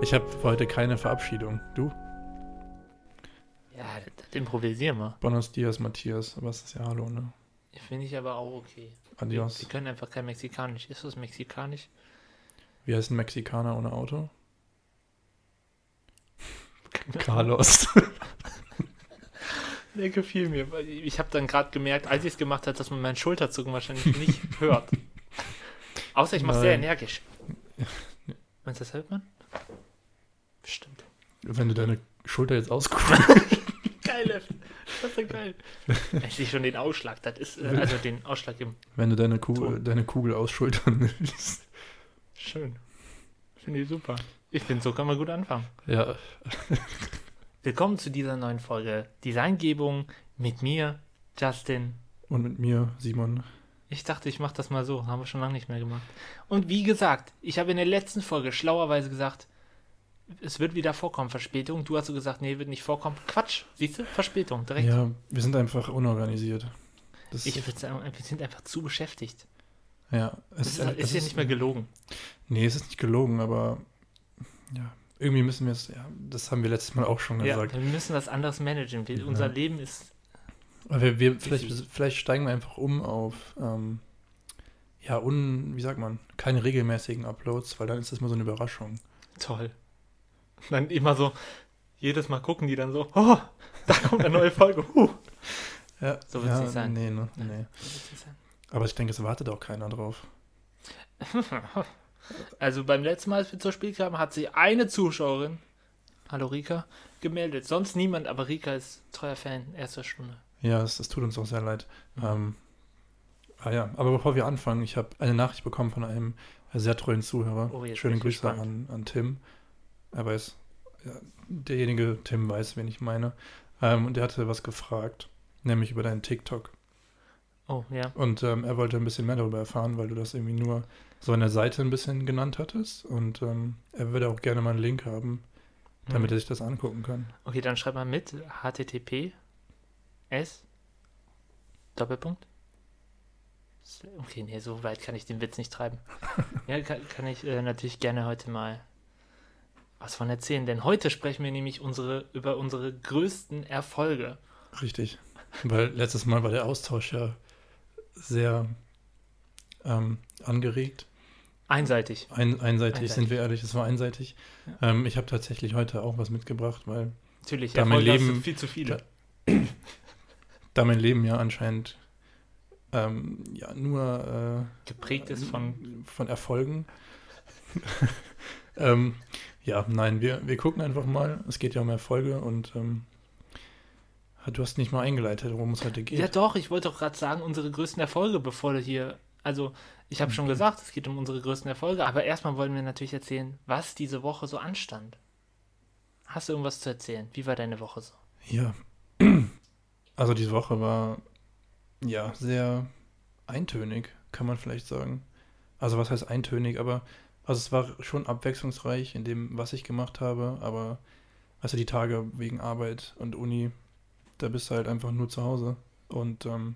Ich habe heute keine Verabschiedung. Du? Ja, das, improvisieren wir. Buenos dias, Matthias. Aber es ist ja Hallo, ne? Finde ich aber auch okay. Adios. Wir können einfach kein Mexikanisch. Ist das Mexikanisch? Wie heißt ein Mexikaner ohne Auto? Carlos. Der gefiel mir. Ich habe dann gerade gemerkt, als ich es gemacht habe, dass man meinen Schulterzucken wahrscheinlich nicht hört. Außer ich mache sehr energisch. Meinst du, das hört man? Bestimmt. Wenn du deine Schulter jetzt ausguckst. Geil, F. das ist so geil. Ich sehe schon den Ausschlag. Das ist, äh, also den Ausschlag im. Wenn du deine Kugel, Ton. deine Kugel ausschultern willst. Schön. Finde ich super. Ich finde, so kann man gut anfangen. Ja, Willkommen zu dieser neuen Folge Designgebung mit mir, Justin. und mit mir, Simon. Ich dachte, ich mache das mal so. Haben wir schon lange nicht mehr gemacht. Und wie gesagt, ich habe in der letzten Folge schlauerweise gesagt, es wird wieder vorkommen, Verspätung. Du hast so gesagt, nee, wird nicht vorkommen. Quatsch, siehst du? Verspätung, direkt. Ja, wir sind einfach unorganisiert. Das, Ich würde sagen, wir sind einfach zu beschäftigt. ja, Das es ist, ist ja nicht mehr gelogen. Nee, es ist nicht gelogen, aber ja, irgendwie müssen wir es, ja, das haben wir letztes Mal auch schon Ja, gesagt. wir müssen was anderes managen. Wir, Unser Leben ist. Aber wir, wir, vielleicht, vielleicht steigen wir einfach um auf, ähm, ja, un, wie sagt man, keine regelmäßigen Uploads, weil dann ist das mal so eine Überraschung. Toll. Und dann immer so, jedes Mal gucken die dann so, oh, da kommt eine neue Folge. Huh. Ja, So wird's ja, nicht sein. Nee, ne, nee. Aber ich denke, es wartet auch keiner drauf. Also beim letzten Mal, als wir zur Spiel kamen, hat sich eine Zuschauerin, hallo Rika, gemeldet. Sonst niemand, aber Rika ist treuer Fan, erster Stunde. Ja, es, es tut uns auch sehr leid. Ähm, ah ja, aber bevor wir anfangen, ich habe eine Nachricht bekommen von einem sehr treuen Zuhörer. Oh, jetzt Schöne bin ich Grüße an, an Tim. Er weiß, ja, derjenige Tim weiß, wen ich meine. Ähm, und der hatte was gefragt, nämlich über deinen TikTok. Oh, ja. Und ähm, er wollte ein bisschen mehr darüber erfahren, weil du das irgendwie nur so an der Seite ein bisschen genannt hattest. Und ähm, er würde auch gerne mal einen Link haben, damit Hm. er sich das angucken kann. Okay, dann schreib mal mit. HTTP S Doppelpunkt. Okay, nee, so weit kann ich den Witz nicht treiben. ja, kann, kann ich äh, natürlich gerne heute mal was von erzählen, denn heute sprechen wir nämlich unsere, über unsere größten Erfolge. Richtig. Weil letztes Mal war der Austausch ja sehr ähm, angeregt. Einseitig. Ein, einseitig, Einseitig. sind wir ehrlich, es war einseitig. Ähm, ich habe tatsächlich heute auch was mitgebracht, weil Natürlich, Da mein Erfolge Leben- viel zu viele. da mein Leben ja anscheinend ähm, ja nur Geprägt äh, ist von von Erfolgen. ähm, ja, nein, wir, wir gucken einfach mal. Es geht ja um Erfolge und ähm, du hast nicht mal eingeleitet, worum es heute geht. Ja, doch, ich wollte doch gerade sagen, unsere größten Erfolge, bevor du hier. Also, ich habe schon Okay. gesagt, es geht um unsere größten Erfolge, aber erstmal wollen wir natürlich erzählen, was diese Woche so anstand. Hast du irgendwas zu erzählen? Wie war deine Woche so? Ja. Also diese Woche war ja sehr eintönig, kann man vielleicht sagen. Also was heißt eintönig, aber also es war schon abwechslungsreich in dem, was ich gemacht habe, aber also die Tage wegen Arbeit und Uni, da bist du halt einfach nur zu Hause und ähm,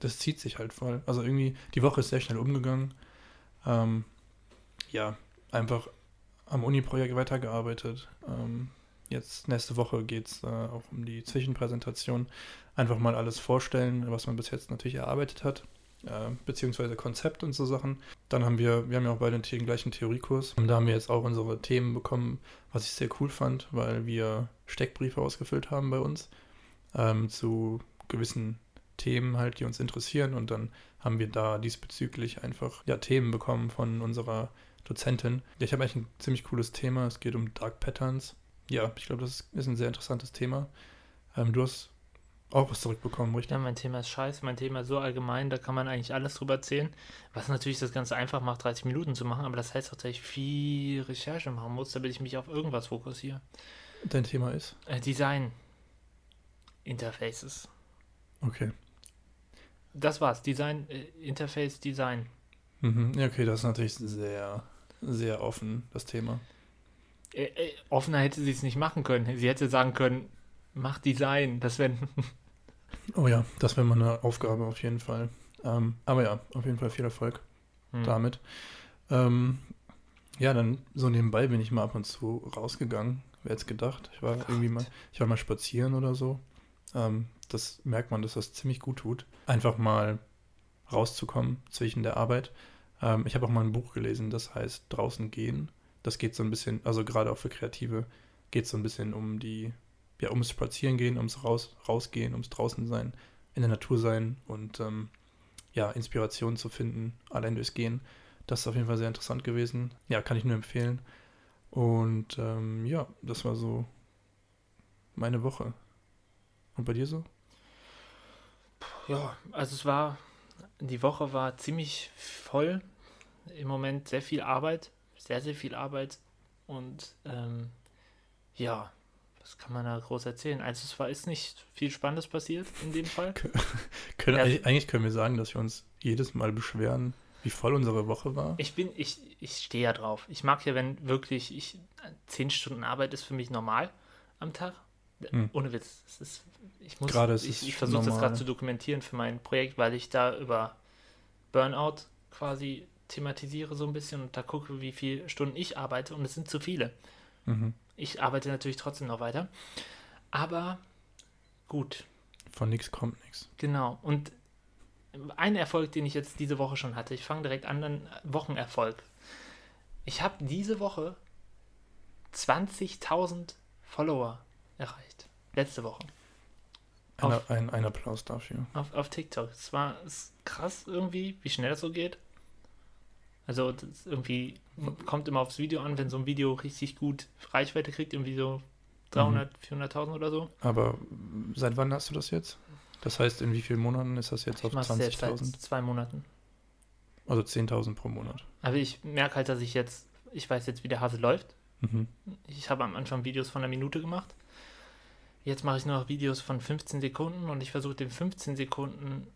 das zieht sich halt voll. Also irgendwie, die Woche ist sehr schnell umgegangen. Ähm, ja, einfach am Uni-Projekt weitergearbeitet. Ähm, jetzt nächste Woche geht es äh, auch um die Zwischenpräsentation. Einfach mal alles vorstellen, was man bis jetzt natürlich erarbeitet hat, äh, beziehungsweise Konzept und so Sachen. Dann haben wir, wir haben ja auch beide den gleichen Theoriekurs. Und da haben wir jetzt auch unsere Themen bekommen, was ich sehr cool fand, weil wir Steckbriefe ausgefüllt haben bei uns ähm, zu gewissen Themen halt, die uns interessieren. Und dann haben wir da diesbezüglich einfach ja, Themen bekommen von unserer Dozentin. Ich habe eigentlich ein ziemlich cooles Thema. Es geht um Dark Patterns. Ja, ich glaube, das ist ein sehr interessantes Thema. Ähm, du hast auch was zurückbekommen, richtig? Ja, mein Thema ist scheiße, mein Thema ist so allgemein, da kann man eigentlich alles drüber erzählen. Was natürlich das Ganze einfach macht, 30 Minuten zu machen, aber das heißt auch, dass ich viel Recherche machen muss, damit ich mich auf irgendwas fokussiere. Dein Thema ist? Äh, Design. Interfaces. Okay. Das war's. Design, äh, Interface, Design. Mhm. Ja, okay, das ist natürlich sehr, sehr offen, das Thema. Äh, äh, offener hätte sie es nicht machen können. Sie hätte sagen können, mach Design. Das wäre. Oh ja, das wäre mal eine Aufgabe auf jeden Fall. Ähm, aber ja, auf jeden Fall viel Erfolg Hm. damit. Ähm, Ja, dann so nebenbei bin ich mal ab und zu rausgegangen. Wer hätte es gedacht? Ich war irgendwie mal, ich war mal spazieren oder so. Ähm, das merkt man, dass das ziemlich gut tut. Einfach mal rauszukommen zwischen der Arbeit. Ähm, ich habe auch mal ein Buch gelesen, das heißt Draußen gehen. Das geht so ein bisschen, also gerade auch für Kreative, geht so ein bisschen um die, ja, ums Spazierengehen, ums Raus, Rausgehen, ums Draußen sein, in der Natur sein und ähm, ja, Inspiration zu finden, allein durchs Gehen. Das ist auf jeden Fall sehr interessant gewesen. Ja, kann ich nur empfehlen. Und ähm, ja, das war so meine Woche. Und bei dir so? Ja, also es war, die Woche war ziemlich voll. Im Moment sehr viel Arbeit, sehr, sehr viel Arbeit. Und ähm, ja, was kann man da groß erzählen? Also es war ist nicht viel Spannendes passiert in dem Fall. können, ja. Eigentlich können wir sagen, dass wir uns jedes Mal beschweren, wie voll unsere Woche war. Ich bin, ich, ich stehe ja drauf. Ich mag ja, wenn wirklich ich zehn Stunden Arbeit ist für mich normal am Tag. Hm. Ohne Witz. Das ist, ich muss, gerade ich, ich versuche das gerade zu dokumentieren für mein Projekt, weil ich da über Burnout quasi thematisiere so ein bisschen und da gucke, wie viele Stunden ich arbeite und es sind zu viele. Mhm. Ich arbeite natürlich trotzdem noch weiter. Aber gut. Von nichts kommt nichts. Genau. Und ein Erfolg, den ich jetzt diese Woche schon hatte, ich fange direkt an, einen Wochenerfolg. Ich habe diese Woche 20.000 Follower erreicht. Letzte Woche. Ein, auf, ein, ein Applaus dafür. Auf, auf TikTok. Es war krass irgendwie, wie schnell das so geht. Also irgendwie kommt immer aufs Video an, wenn so ein Video richtig gut Reichweite kriegt, irgendwie so 300, mhm. 400.000 oder so. Aber seit wann hast du das jetzt? Das heißt, in wie vielen Monaten ist das jetzt auf 20.000? zwei Monaten. Also 10.000 pro Monat. Aber ich merke halt, dass ich jetzt, ich weiß jetzt, wie der Hase läuft. Mhm. Ich habe am Anfang Videos von einer Minute gemacht. Jetzt mache ich nur noch Videos von 15 Sekunden und ich versuche den 15 Sekunden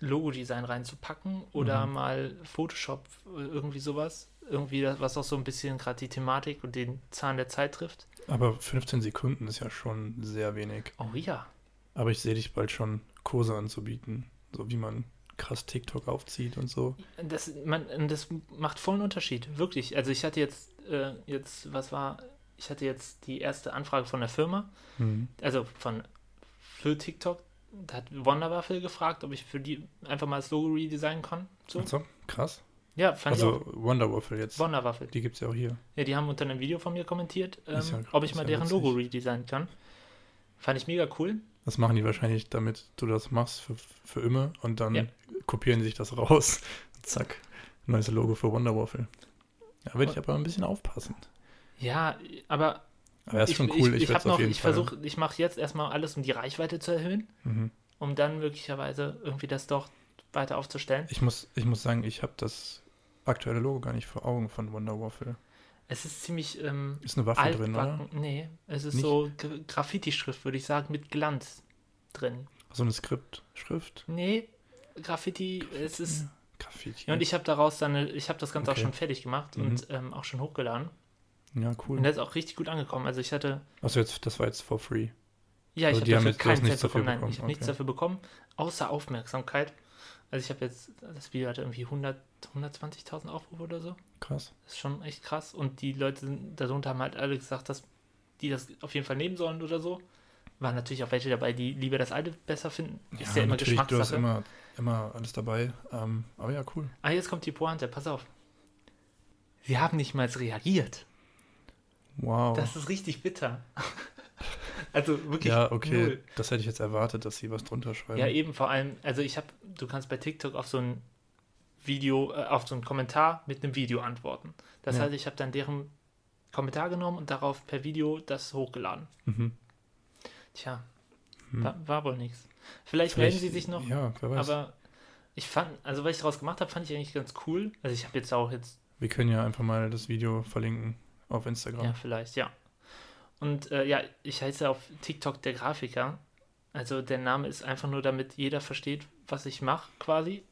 Logo-Design reinzupacken oder mhm. mal Photoshop, irgendwie sowas. Irgendwie, was auch so ein bisschen gerade die Thematik und den Zahn der Zeit trifft. Aber 15 Sekunden ist ja schon sehr wenig. Oh ja. Aber ich sehe dich bald schon Kurse anzubieten, so wie man krass TikTok aufzieht und so. Das, man, das macht vollen Unterschied, wirklich. Also ich hatte jetzt, äh, jetzt, was war, ich hatte jetzt die erste Anfrage von der Firma, mhm. also von für TikTok, da hat Wonderwaffel gefragt, ob ich für die einfach mal das Logo redesignen kann. So. so krass. Ja, fand also ich auch. Wonderwaffel jetzt. Wonderwaffel. Die gibt es ja auch hier. Ja, die haben unter einem Video von mir kommentiert, ähm, ja, ob ich mal deren witzig. Logo redesignen kann. Fand ich mega cool. Das machen die wahrscheinlich, damit du das machst für, für immer und dann ja. kopieren sich das raus. Zack, neues Logo für Wonderwaffel. Ja, würde ich aber ein bisschen aufpassen. Ja, aber aber das ist schon cool. Ich, ich, ich, noch, ich versuche, ich mache jetzt erstmal alles, um die Reichweite zu erhöhen, mhm. um dann möglicherweise irgendwie das doch weiter aufzustellen. Ich muss, ich muss sagen, ich habe das aktuelle Logo gar nicht vor Augen von Wonder Waffle. Es ist ziemlich. Ähm, ist eine Waffe drin, oder? Nee, es ist nicht? so Graffiti-Schrift, würde ich sagen, mit Glanz drin. So eine Skript-Schrift? Nee, Graffiti, es ist. Graffiti. Und ich habe daraus dann, ich habe das Ganze okay. auch schon fertig gemacht mhm. und ähm, auch schon hochgeladen. Ja, cool. Und der ist auch richtig gut angekommen. Also ich hatte. Achso, jetzt, das war jetzt for free. Ja, ich also habe dafür keinen Cent bekommen. Nein, ich habe okay. nichts dafür bekommen, außer Aufmerksamkeit. Also ich habe jetzt, das Video hatte irgendwie 100, 120.000 Aufrufe oder so. Krass. Das ist schon echt krass. Und die Leute darunter haben halt alle gesagt, dass die das auf jeden Fall nehmen sollen oder so. Waren natürlich auch welche dabei, die lieber das alte besser finden. Ist ja, ja immer Geschmackssache. Du hast immer, immer alles dabei. Ähm, aber ja, cool. Ah, jetzt kommt die Pointe, pass auf. Sie haben nicht mal reagiert. Wow. Das ist richtig bitter. Also wirklich. Ja, okay. Null. Das hätte ich jetzt erwartet, dass sie was drunter schreiben. Ja, eben vor allem, also ich habe, du kannst bei TikTok auf so ein Video, äh, auf so einen Kommentar mit einem Video antworten. Das ja. heißt, ich habe dann deren Kommentar genommen und darauf per Video das hochgeladen. Mhm. Tja, hm. war, war, wohl nichts. Vielleicht, Vielleicht, melden sie sich noch. Ja, wer weiß. Aber ich fand, also was ich daraus gemacht habe, fand ich eigentlich ganz cool. Also ich habe jetzt auch jetzt. Wir können ja einfach mal das Video verlinken auf Instagram. Ja, vielleicht, ja. Und äh, ja, ich heiße auf TikTok der Grafiker. Also der Name ist einfach nur, damit jeder versteht, was ich mache, quasi.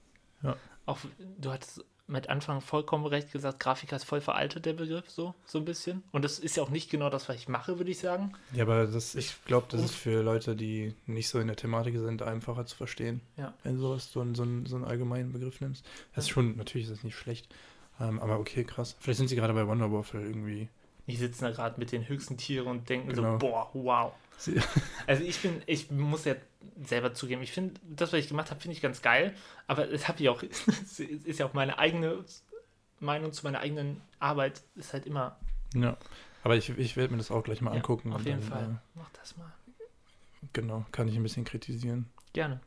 Ja. Auch du hattest mit Anfang vollkommen recht gesagt, Grafiker ist voll veraltet, der Begriff, so, so ein bisschen. Und das ist ja auch nicht genau das, was ich mache, würde ich sagen. Ja, aber das, ich glaube, das ist für Leute, die nicht so in der Thematik sind, einfacher zu verstehen. Ja. Wenn du sowas, so, einen, so, einen, so einen allgemeinen Begriff nimmst. Das ist schon, natürlich ist das nicht schlecht, Ähm, aber okay, krass. Vielleicht sind sie gerade bei Wonder Waffle irgendwie. Die sitzen da gerade mit den höchsten Tieren und denken Genau. so, boah, wow. Also ich bin, ich muss ja selber zugeben, ich finde, das, was ich gemacht habe, finde ich ganz geil, aber es habe ich auch, es ist ja auch meine eigene Meinung zu meiner eigenen Arbeit, ist halt immer, ja. Aber ich, ich werde mir das auch gleich mal Ja, angucken. auf jeden dann, Fall, mach das mal. Äh, genau, kann ich ein bisschen kritisieren. Gerne.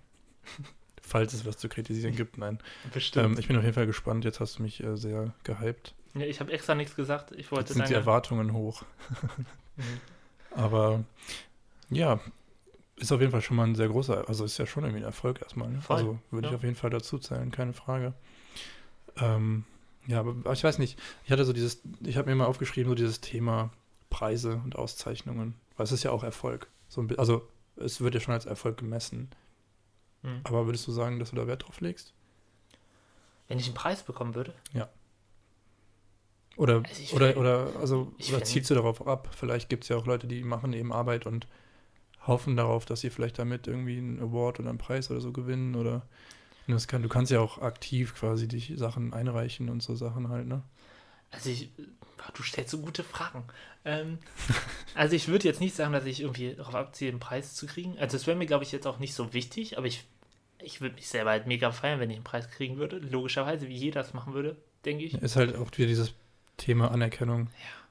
Falls es was zu kritisieren gibt, nein. Bestimmt. Ähm, ich bin auf jeden Fall gespannt. Jetzt hast du mich äh, sehr gehypt. ja, ich habe extra nichts gesagt, ich wollte Jetzt sind die deine- Erwartungen hoch. Mhm. Aber ja, ist auf jeden Fall schon mal ein sehr großer, also ist ja schon irgendwie ein Erfolg erstmal. Ne? Also würde ich ja. auf jeden Fall dazu zählen, keine Frage. Ähm, ja, aber, aber ich weiß nicht, ich hatte so dieses, ich habe mir mal aufgeschrieben, so dieses Thema Preise und Auszeichnungen, weil es ist ja auch Erfolg. So ein, also es wird ja schon als Erfolg gemessen. Mhm. Aber würdest du sagen, dass du da Wert drauf legst? Wenn ich einen Preis bekommen würde, Oder, Also ich oder, find- oder, also, oder find- zielst du darauf ab? Vielleicht gibt es ja auch Leute, die machen eben Arbeit und hoffen darauf, dass sie vielleicht damit irgendwie einen Award oder einen Preis oder so gewinnen. Oder das kann, du kannst ja auch aktiv quasi dich Sachen einreichen und so Sachen halt, ne? Also ich, du stellst so gute Fragen. Ähm, also ich würde jetzt nicht sagen, dass ich irgendwie darauf abziehe, einen Preis zu kriegen. Also es wäre mir, glaube ich, jetzt auch nicht so wichtig, aber ich, ich würde mich selber halt mega feiern, wenn ich einen Preis kriegen würde. Logischerweise, wie jeder das machen würde, denke ich. Ist halt auch wieder dieses Thema Anerkennung.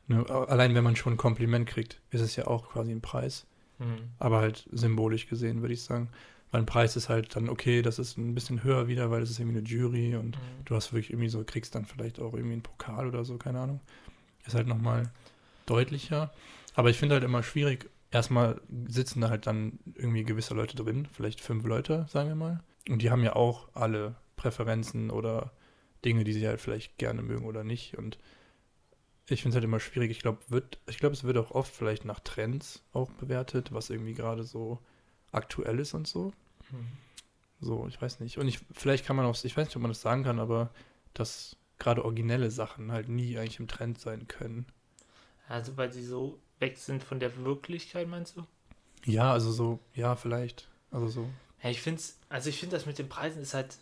Ne? Allein wenn man schon ein Kompliment kriegt, ist es ja auch quasi ein Preis. Hm. Aber halt symbolisch gesehen, würde ich sagen. Weil ein Preis ist halt dann okay, das ist ein bisschen höher wieder, weil es ist irgendwie eine Jury und Mhm. du hast wirklich irgendwie so, kriegst dann vielleicht auch irgendwie einen Pokal oder so, keine Ahnung. Ist halt nochmal deutlicher. Aber ich finde halt immer schwierig, erstmal sitzen da halt dann irgendwie gewisse Leute drin, vielleicht fünf Leute, sagen wir mal. Und die haben ja auch alle Präferenzen oder Dinge, die sie halt vielleicht gerne mögen oder nicht. Und ich finde es halt immer schwierig. Ich glaube, wird, ich glaube, es wird auch oft vielleicht nach Trends auch bewertet, was irgendwie gerade so aktuell ist und so. Hm. So, ich weiß nicht. Und ich, vielleicht kann man auch, ich weiß nicht, ob man das sagen kann, aber dass gerade originelle Sachen halt nie eigentlich im Trend sein können. Also weil sie so weg sind von der Wirklichkeit, meinst du? Ja, also so, ja, vielleicht. Also so. Ja, ich finde es, also ich finde das mit den Preisen ist halt,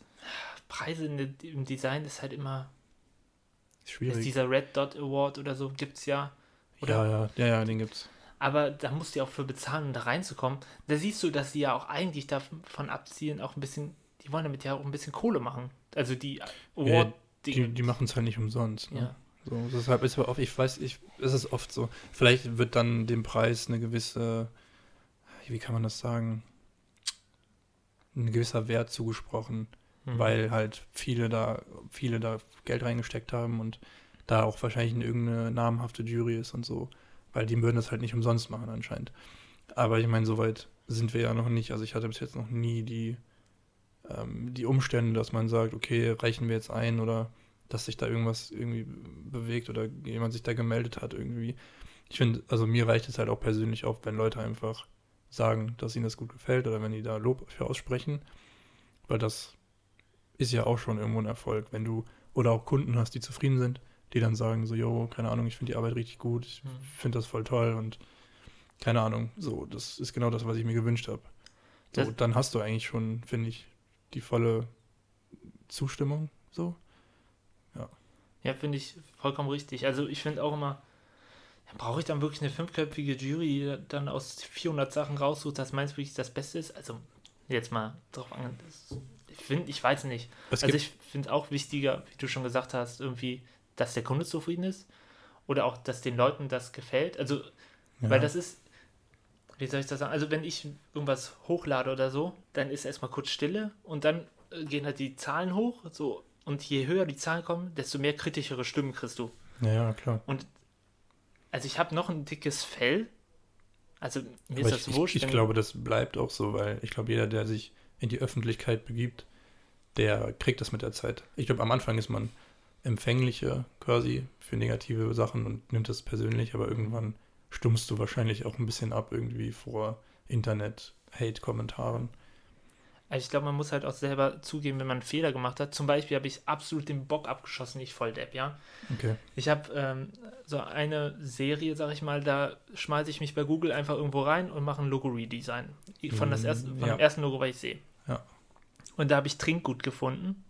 Preise im Design ist halt immer, ist Schwierig. dieser Red Dot Award oder so, gibt es ja. Oder ja, ja, ja, ja, den gibt's. Aber da musst du ja auch für bezahlen, um da reinzukommen. Da siehst du, dass sie ja auch eigentlich davon abzielen, auch ein bisschen, die wollen damit ja auch ein bisschen Kohle machen. Also die award Die, die machen es halt nicht umsonst. Ne? Ja. So, deshalb ist aber oft, ich weiß, ich, ist es oft so. Vielleicht wird dann dem Preis eine gewisse, wie kann man das sagen, ein gewisser Wert zugesprochen, Mhm. weil halt viele da, viele da Geld reingesteckt haben und da auch wahrscheinlich eine irgendeine namhafte Jury ist und so. Weil die würden das halt nicht umsonst machen anscheinend. Aber ich meine, soweit sind wir ja noch nicht. Also ich hatte bis jetzt noch nie die, ähm, die Umstände, dass man sagt, okay, reichen wir jetzt ein oder dass sich da irgendwas irgendwie bewegt oder jemand sich da gemeldet hat irgendwie. Ich finde, also mir reicht es halt auch persönlich auf, wenn Leute einfach sagen, dass ihnen das gut gefällt oder wenn die da Lob für aussprechen. Weil das ist ja auch schon irgendwo ein Erfolg, wenn du oder auch Kunden hast, die zufrieden sind, die dann sagen so, yo, keine Ahnung, ich finde die Arbeit richtig gut, ich Mhm. finde das voll toll und keine Ahnung, so, das ist genau das, was ich mir gewünscht habe. So, Das- dann hast du eigentlich schon, finde ich, die volle Zustimmung, so. Ja, finde ich vollkommen richtig. Also ich finde auch immer, ja, brauche ich dann wirklich eine fünfköpfige Jury, die dann aus 400 Sachen raussucht, dass meins wirklich das Beste ist? Also jetzt mal drauf an. Ich finde, ich weiß nicht. Es Also ich finde auch wichtiger, wie du schon gesagt hast, irgendwie, dass der Kunde zufrieden ist oder auch, dass den Leuten das gefällt. Also, ja, weil das ist, wie soll ich das sagen? Also wenn ich irgendwas hochlade oder so, dann ist erstmal kurz Stille und dann äh, gehen halt die Zahlen hoch, so und je höher die Zahlen kommen, desto mehr kritischere Stimmen kriegst du. ja, klar. Also ich habe noch ein dickes Fell. Also mir Aber ist ich, das wurscht. ich, ich glaube, das bleibt auch so, weil ich glaube, jeder, der sich in die Öffentlichkeit begibt, der kriegt das mit der Zeit. Ich glaube, am Anfang ist man empfänglicher quasi für negative Sachen und nimmt das persönlich, aber irgendwann stummst du wahrscheinlich auch ein bisschen ab irgendwie vor Internet-Hate-Kommentaren. Also ich glaube, man muss halt auch selber zugeben, wenn man einen Fehler gemacht hat. Zum Beispiel habe ich absolut den Bock abgeschossen, ich Volldepp, ja. Okay. Ich habe ähm, so eine Serie, sag ich mal, da schmeiße ich mich bei Google einfach irgendwo rein und mache ein Logo-Redesign. Von, das Mm, erste, von ja. dem ersten Logo, was ich sehe. Ja. Und da habe ich Trinkgut gefunden.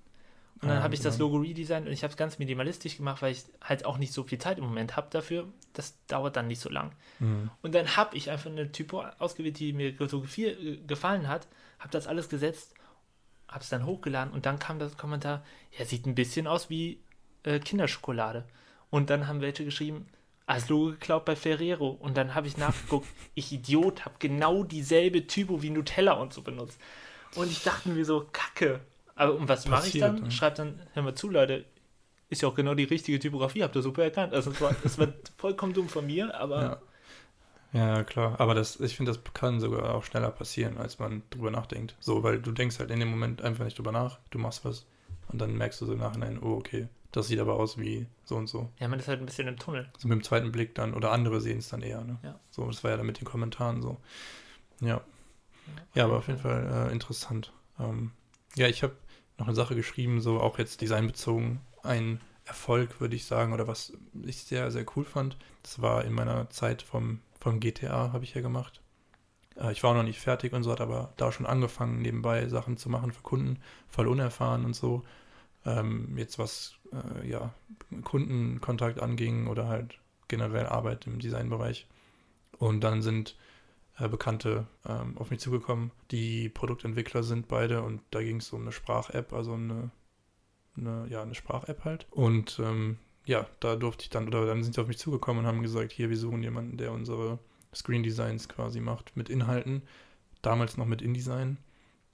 Und dann Ah, habe ich das. Logo redesigned und ich habe es ganz minimalistisch gemacht, weil ich halt auch nicht so viel Zeit im Moment habe dafür. Das dauert dann nicht so lang. Mhm. Und dann habe ich einfach eine Typo ausgewählt, die mir so äh, gefallen hat, habe das alles gesetzt, habe es dann hochgeladen und dann kam das Kommentar, ja, sieht ein bisschen aus wie äh, Kinderschokolade. Und dann haben welche geschrieben, ah, das Logo geklaut bei Ferrero. Und dann habe ich nachgeguckt, ich Idiot, habe genau dieselbe Typo wie Nutella und so benutzt. Und ich dachte mir so, kacke. Aber und was mache ich dann? ne? Schreibt dann, hör mal zu, Leute, ist ja auch genau die richtige Typografie, habt ihr super erkannt. Also es war, es war vollkommen dumm von mir, aber Ja. ja, klar. Aber das, ich finde, das kann sogar auch schneller passieren, als man drüber nachdenkt. So, weil du denkst halt in dem Moment einfach nicht drüber nach, du machst was und dann merkst du so im Nachhinein, oh, okay, das sieht aber aus wie so und so. ja, man ist halt ein bisschen im Tunnel. So mit dem zweiten Blick dann, oder andere sehen es dann eher, ne? Ja. So, das war ja dann mit den Kommentaren so. Ja. Ja, aber auf jeden Fall äh, interessant. Ähm, ja, ich habe noch eine Sache geschrieben, so auch jetzt designbezogen. Ein Erfolg, würde ich sagen, oder was ich sehr, sehr cool fand. Das war in meiner Zeit vom, vom GTA, habe ich ja gemacht. Äh, ich war auch noch nicht fertig und so, hat aber da schon angefangen, nebenbei Sachen zu machen für Kunden, voll unerfahren und so. Ähm, jetzt was, äh, ja, Kundenkontakt anging oder halt generell Arbeit im Designbereich. Und dann sind Bekannte ähm, auf mich zugekommen, die Produktentwickler sind beide und da ging es um eine Sprach-App, also eine, eine, ja, eine Sprach-App halt. Und ähm, ja, da durfte ich dann, oder dann sind sie auf mich zugekommen und haben gesagt, hier, wir suchen jemanden, der unsere Screen Designs quasi macht mit Inhalten. Damals noch mit InDesign.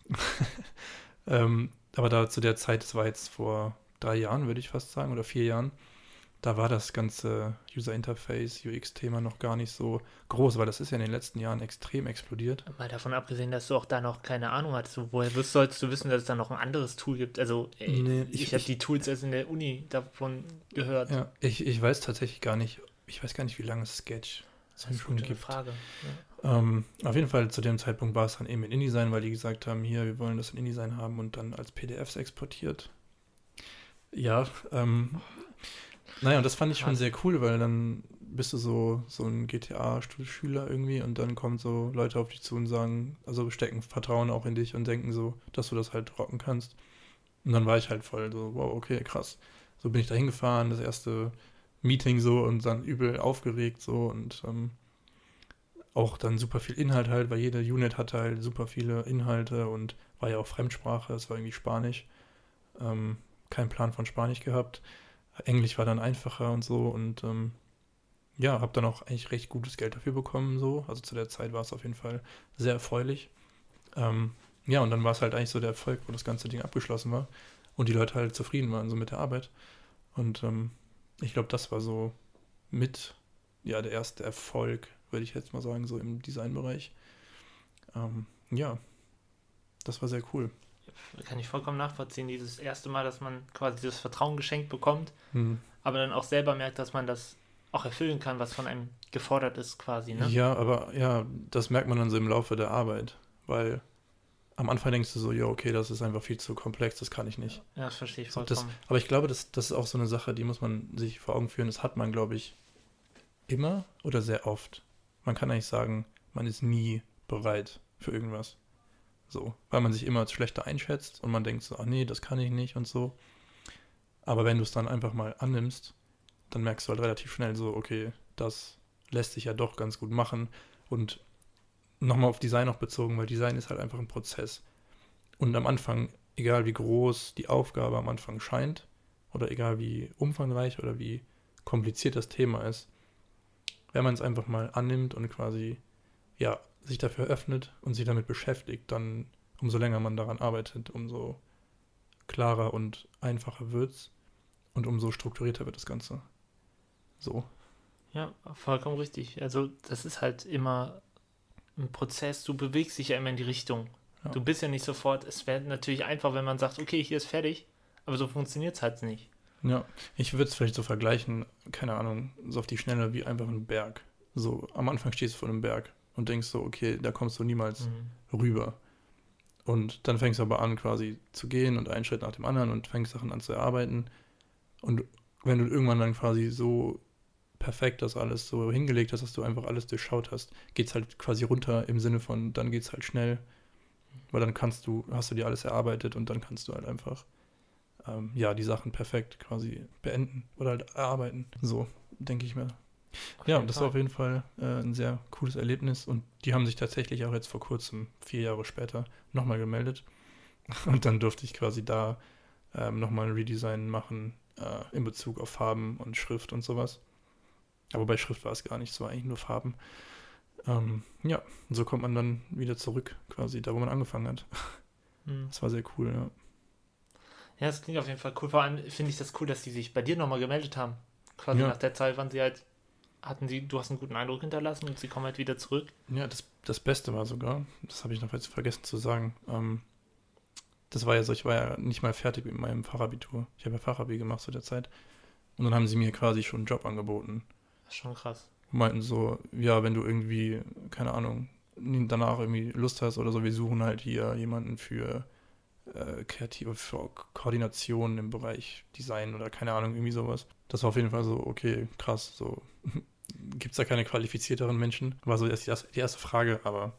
ähm, aber da zu der Zeit, das war jetzt vor drei Jahren, würde ich fast sagen, oder vier Jahren, da war das ganze User Interface, UX-Thema noch gar nicht so groß, weil das ist ja in den letzten Jahren extrem explodiert. Mal davon abgesehen, dass du auch da noch keine Ahnung hattest, so, woher wirst, sollst du wissen, dass es da noch ein anderes Tool gibt? Also, ey, Nee, ich, ich- habe die Tools erst in der Uni davon gehört. Ja, ich, ich weiß tatsächlich gar nicht, ich weiß gar nicht, wie lange es Sketch das ist schon eine gibt. Frage. Ähm, auf jeden Fall zu dem Zeitpunkt war es dann eben in InDesign, weil die gesagt haben, hier, wir wollen das in InDesign haben und dann als PDFs exportiert. Ja, ähm, naja, und das fand ich schon sehr cool, weil dann bist du so, so ein GTA-Schüler irgendwie und dann kommen so Leute auf dich zu und sagen, also stecken Vertrauen auch in dich und denken so, dass du das halt rocken kannst. Und dann war ich halt voll so, wow, okay, krass. So bin ich da hingefahren, das erste Meeting so und dann übel aufgeregt so und ähm, auch dann super viel Inhalt halt, weil jede Unit hatte halt super viele Inhalte und war ja auch Fremdsprache, es war irgendwie Spanisch. Ähm, kein Plan von Spanisch gehabt. Englisch war dann einfacher und so und ähm, ja, habe dann auch eigentlich recht gutes Geld dafür bekommen so. Also zu der Zeit war es auf jeden Fall sehr erfreulich. Ähm, ja, und dann war es halt eigentlich so der Erfolg, wo das ganze Ding abgeschlossen war und die Leute halt zufrieden waren so mit der Arbeit. Und ähm, ich glaube, das war so mit ja der erste Erfolg, würde ich jetzt mal sagen, so im Designbereich. Ähm, ja, das war sehr cool. Kann ich vollkommen nachvollziehen. Dieses erste Mal, dass man quasi das Vertrauen geschenkt bekommt, Hm. aber dann auch selber merkt, dass man das auch erfüllen kann, was von einem gefordert ist, quasi. Ne? Ja, aber ja, das merkt man dann so im Laufe der Arbeit, weil am Anfang denkst du so, ja, okay, das ist einfach viel zu komplex, das kann ich nicht. Ja, das verstehe ich So, das, vollkommen. aber ich glaube, das, das ist auch so eine Sache, die muss man sich vor Augen führen. Das hat man, glaube ich, immer oder sehr oft. Man kann eigentlich sagen, man ist nie bereit für irgendwas. So, weil man sich immer als schlechter einschätzt und man denkt so, ach nee, das kann ich nicht und so. Aber wenn du es dann einfach mal annimmst, dann merkst du halt relativ schnell so, okay, das lässt sich ja doch ganz gut machen. Und nochmal auf Design auch bezogen, weil Design ist halt einfach ein Prozess. Und am Anfang, egal wie groß die Aufgabe am Anfang scheint, oder egal wie umfangreich oder wie kompliziert das Thema ist, wenn man es einfach mal annimmt und quasi, ja, sich dafür öffnet und sich damit beschäftigt, dann umso länger man daran arbeitet, umso klarer und einfacher wird's und umso strukturierter wird das Ganze. So. Ja, vollkommen richtig. Also das ist halt immer ein Prozess. Du bewegst dich ja immer in die Richtung. Ja. Du bist ja nicht sofort. Es wäre natürlich einfach, wenn man sagt, okay, hier ist fertig, aber so funktioniert es halt nicht. Ja, ich würde es vielleicht so vergleichen, keine Ahnung, so auf die Schnelle wie einfach ein Berg. So, am Anfang stehst du vor einem Berg und denkst so, okay, da kommst du niemals Mhm. rüber. Und dann fängst du aber an, quasi zu gehen und einen Schritt nach dem anderen und fängst Sachen an zu erarbeiten. Und wenn du irgendwann dann quasi so perfekt das alles so hingelegt hast, dass du einfach alles durchschaut hast, geht's halt quasi runter im Sinne von, dann geht's halt schnell. Weil dann kannst du, hast du dir alles erarbeitet und dann kannst du halt einfach ähm, ja, die Sachen perfekt quasi beenden oder halt erarbeiten. So, denke ich mir. Ja, das Fall. war auf jeden Fall äh, ein sehr cooles Erlebnis und die haben sich tatsächlich auch jetzt vor kurzem, vier Jahre später, nochmal gemeldet. Und dann durfte ich quasi da ähm, nochmal ein Redesign machen äh, in Bezug auf Farben und Schrift und sowas. Aber bei Schrift war es gar nicht, es war eigentlich nur Farben. Ähm, ja, und so kommt man dann wieder zurück, quasi da, wo man angefangen hat. Hm. Das war sehr cool, ja. Ja, das klingt auf jeden Fall cool. Vor allem finde ich das cool, dass die sich bei dir nochmal gemeldet haben. Quasi Ja. nach der Zeit waren sie halt, hatten sie, du hast einen guten Eindruck hinterlassen und sie kommen halt wieder zurück. Ja, das, das Beste war sogar, das habe ich noch jetzt vergessen zu sagen, ähm, das war ja so, ich war ja nicht mal fertig mit meinem Fachabitur. Ich habe ja Fachabi gemacht zu der Zeit. Und dann haben sie mir quasi schon einen Job angeboten. Das ist schon krass. Meinten so, ja, wenn du irgendwie, keine Ahnung, danach irgendwie Lust hast oder so, wir suchen halt hier jemanden für äh, kreative Koordination im Bereich Design oder keine Ahnung, irgendwie sowas. Das war auf jeden Fall so, okay, krass, so gibt es da keine qualifizierteren Menschen? War so erst die erste, die erste Frage, aber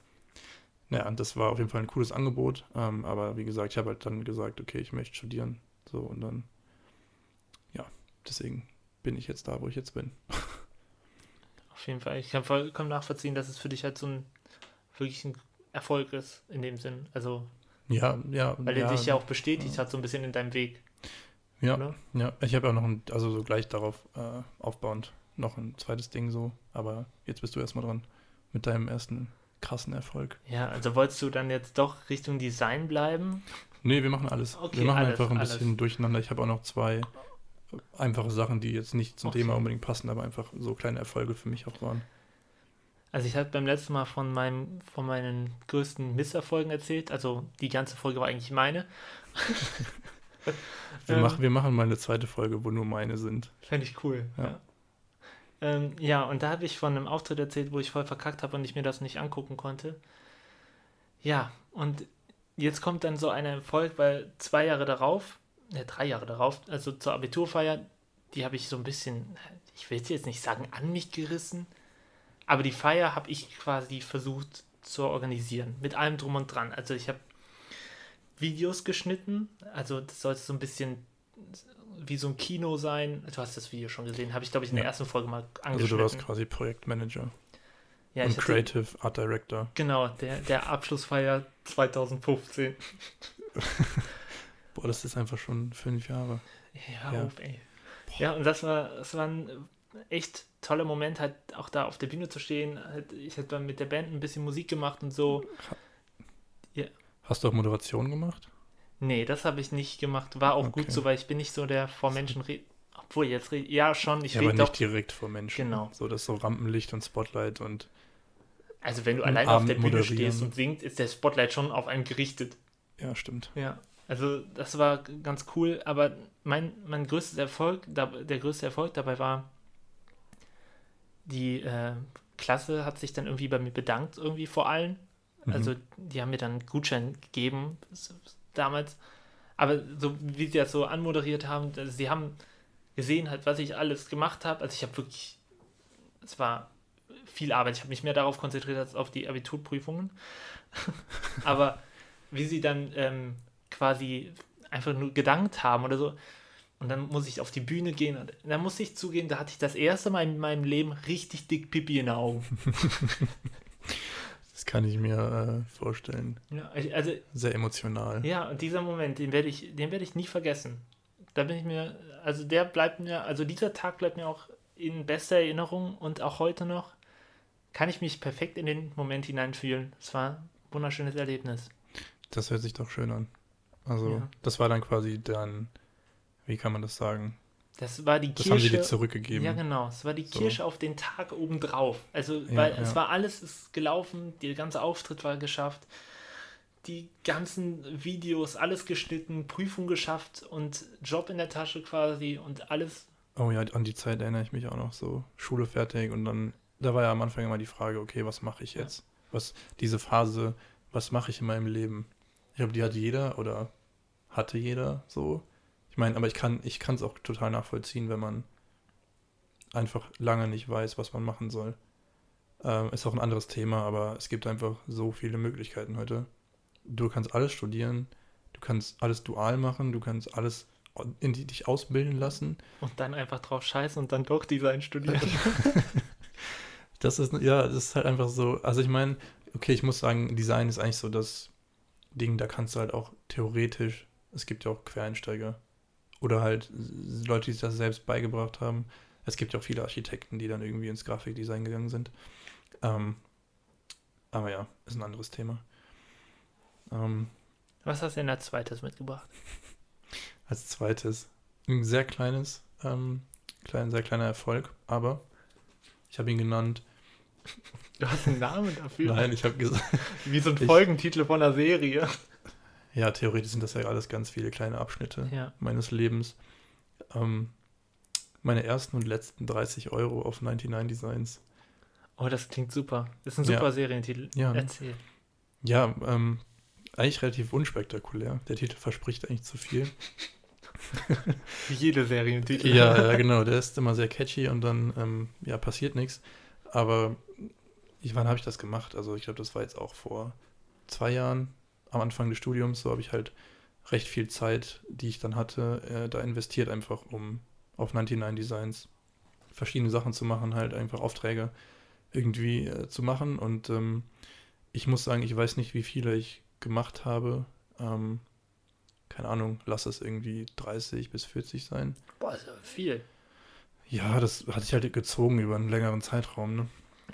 naja, das war auf jeden Fall ein cooles Angebot. Ähm, aber wie gesagt, ich habe halt dann gesagt, okay, ich möchte studieren. So und dann, ja, deswegen bin ich jetzt da, wo ich jetzt bin. Auf jeden Fall. Ich kann vollkommen nachvollziehen, dass es für dich halt so ein wirklich ein Erfolg ist in dem Sinn. Also, Ja, ja. weil ja, er dich ja auch bestätigt hat, so ein bisschen in deinem Weg. Ja, oder? ja. Ich habe ja auch noch ein, also so gleich darauf äh, aufbauend noch ein zweites Ding so. Aber jetzt bist du erstmal dran mit deinem ersten krassen Erfolg. Ja, also wolltest du dann jetzt doch Richtung Design bleiben? Nee, wir machen alles. Okay, wir machen alles, einfach ein alles. bisschen durcheinander. Ich habe auch noch zwei einfache Sachen, die jetzt nicht zum Okay. Thema unbedingt passen, aber einfach so kleine Erfolge für mich auch waren. Also ich habe beim letzten Mal von meinem, von meinen größten Misserfolgen erzählt. Also die ganze Folge war eigentlich meine. Wir, Ähm. machen, wir machen mal eine zweite Folge, wo nur meine sind. Fände ich cool. Ja. Ja. Ähm, ja, und da habe ich von einem Auftritt erzählt, wo ich voll verkackt habe und ich mir das nicht angucken konnte. Ja, und jetzt kommt dann so ein Erfolg, weil zwei Jahre darauf, ne, drei Jahre darauf, also zur Abiturfeier, die habe ich so ein bisschen, ich will jetzt nicht sagen, an mich gerissen, aber die Feier habe ich quasi versucht zu organisieren, mit allem drum und dran. Also ich habe Videos geschnitten, also das sollte so ein bisschen wie so ein Kino sein. Du hast das Video schon gesehen, habe ich glaube ich in der Ja. ersten Folge mal Also angeschnitten. du warst quasi Projektmanager ja, und ich hatte, Creative Art Director. genau, der, der Abschlussfeier 2015. Boah, das ist einfach schon fünf Jahre. Ja, Ja. auf, ey. Ja, und das war, das war ein echt toller Moment, halt auch da auf der Bühne zu stehen. Halt, Ich habe dann mit der Band ein bisschen Musik gemacht und so. Hast du auch Moderation gemacht? Nee, das habe ich nicht gemacht. War auch gut Okay. so, weil ich bin nicht so der vor Menschen redet. Obwohl, jetzt rede ja schon, ich ja, aber rede doch. nicht direkt vor Menschen. Genau. So, das so Rampenlicht und Spotlight und Also wenn du allein auf der Bühne moderieren. stehst und singst, ist der Spotlight schon auf einen gerichtet. ja, stimmt. Ja. Also das war ganz cool, aber mein, mein größtes Erfolg, der größte Erfolg dabei war, die äh, Klasse hat sich dann irgendwie bei mir bedankt, irgendwie vor allen. Mhm. Also die haben mir dann einen Gutschein gegeben damals. Aber so wie sie das so anmoderiert haben, also sie haben gesehen halt, was ich alles gemacht habe. Also ich habe wirklich, es war viel Arbeit. Ich habe mich mehr darauf konzentriert als auf die Abiturprüfungen. Aber wie sie dann ähm, quasi einfach nur gedankt haben oder so. Und dann muss ich auf die Bühne gehen und dann muss ich zugeben, da hatte ich das erste Mal in meinem Leben richtig dick Pipi in den Augen. Das kann ich mir äh, vorstellen. Ja, also Sehr emotional. Ja, und dieser Moment, den werde ich, den werde ich nie vergessen. Da bin ich mir, also der bleibt mir, also dieser Tag bleibt mir auch in bester Erinnerung und auch heute noch kann ich mich perfekt in den Moment hineinfühlen. Es war ein wunderschönes Erlebnis. Das hört sich doch schön an. Also, Ja. das war dann quasi dann, wie kann man das sagen? Das war die Das haben sie Kirsche. dir zurückgegeben. Ja, genau. Es war die So. Kirsche auf den Tag obendrauf. Also, Ja, weil ja. es war alles ist gelaufen, der ganze Auftritt war geschafft, die ganzen Videos, alles geschnitten, Prüfung geschafft und Job in der Tasche quasi und alles Oh ja, an die Zeit erinnere ich mich auch noch so. Schule fertig und dann, da war ja am Anfang immer die Frage, okay, was mache ich Ja. jetzt? Was, diese Phase, was mache ich in meinem Leben? Ich glaube, die hat jeder oder hatte jeder so. Ich meine, aber ich kann, ich kann es auch total nachvollziehen, wenn man einfach lange nicht weiß, was man machen soll. Ähm, ist auch ein anderes Thema, aber es gibt einfach so viele Möglichkeiten heute. Du kannst alles studieren, du kannst alles dual machen, du kannst alles in die dich ausbilden lassen. Und dann einfach drauf scheißen und dann doch Design studieren. Das ist, ja, das ist halt einfach so. Also ich meine, okay, ich muss sagen, Design ist eigentlich so das Ding, da kannst du halt auch theoretisch, es gibt ja auch Quereinsteiger oder halt Leute, die sich das selbst beigebracht haben. Es gibt ja auch viele Architekten, die dann irgendwie ins Grafikdesign gegangen sind. Ähm, aber ja, ist ein anderes Thema. Ähm, Was hast du denn als zweites mitgebracht? als zweites ein sehr kleines, ähm, klein, sehr kleiner Erfolg, aber ich habe ihn genannt. Du hast einen Namen dafür? Nein, ich habe gesagt, Wie so ein Ich- Folgentitel von einer Serie. Ja, theoretisch sind das ja alles ganz viele kleine Abschnitte Ja. meines Lebens. Ähm, meine ersten und letzten 30 Euro auf 99 Designs. Oh, das klingt super. Das ist ein Ja. super Serientitel. Ja? Erzähl. Ja, ähm, eigentlich relativ unspektakulär. Der Titel verspricht eigentlich zu viel. Wie jede Serientitel. ja, ja, genau. Der ist immer sehr catchy und dann ähm, ja, passiert nichts. Aber ich, wann habe ich das gemacht? Also ich glaube, das war jetzt auch vor zwei Jahren am Anfang des Studiums. So habe ich halt recht viel Zeit, die ich dann hatte, äh, da investiert, einfach um auf 99 Designs verschiedene Sachen zu machen, halt einfach Aufträge irgendwie äh, zu machen. Und ähm, ich muss sagen, ich weiß nicht, wie viele ich gemacht habe. Ähm, keine Ahnung, lass es irgendwie 30 bis 40 sein. Boah, ist aber viel. Ja, das hatte ich halt gezogen über einen längeren Zeitraum, ne?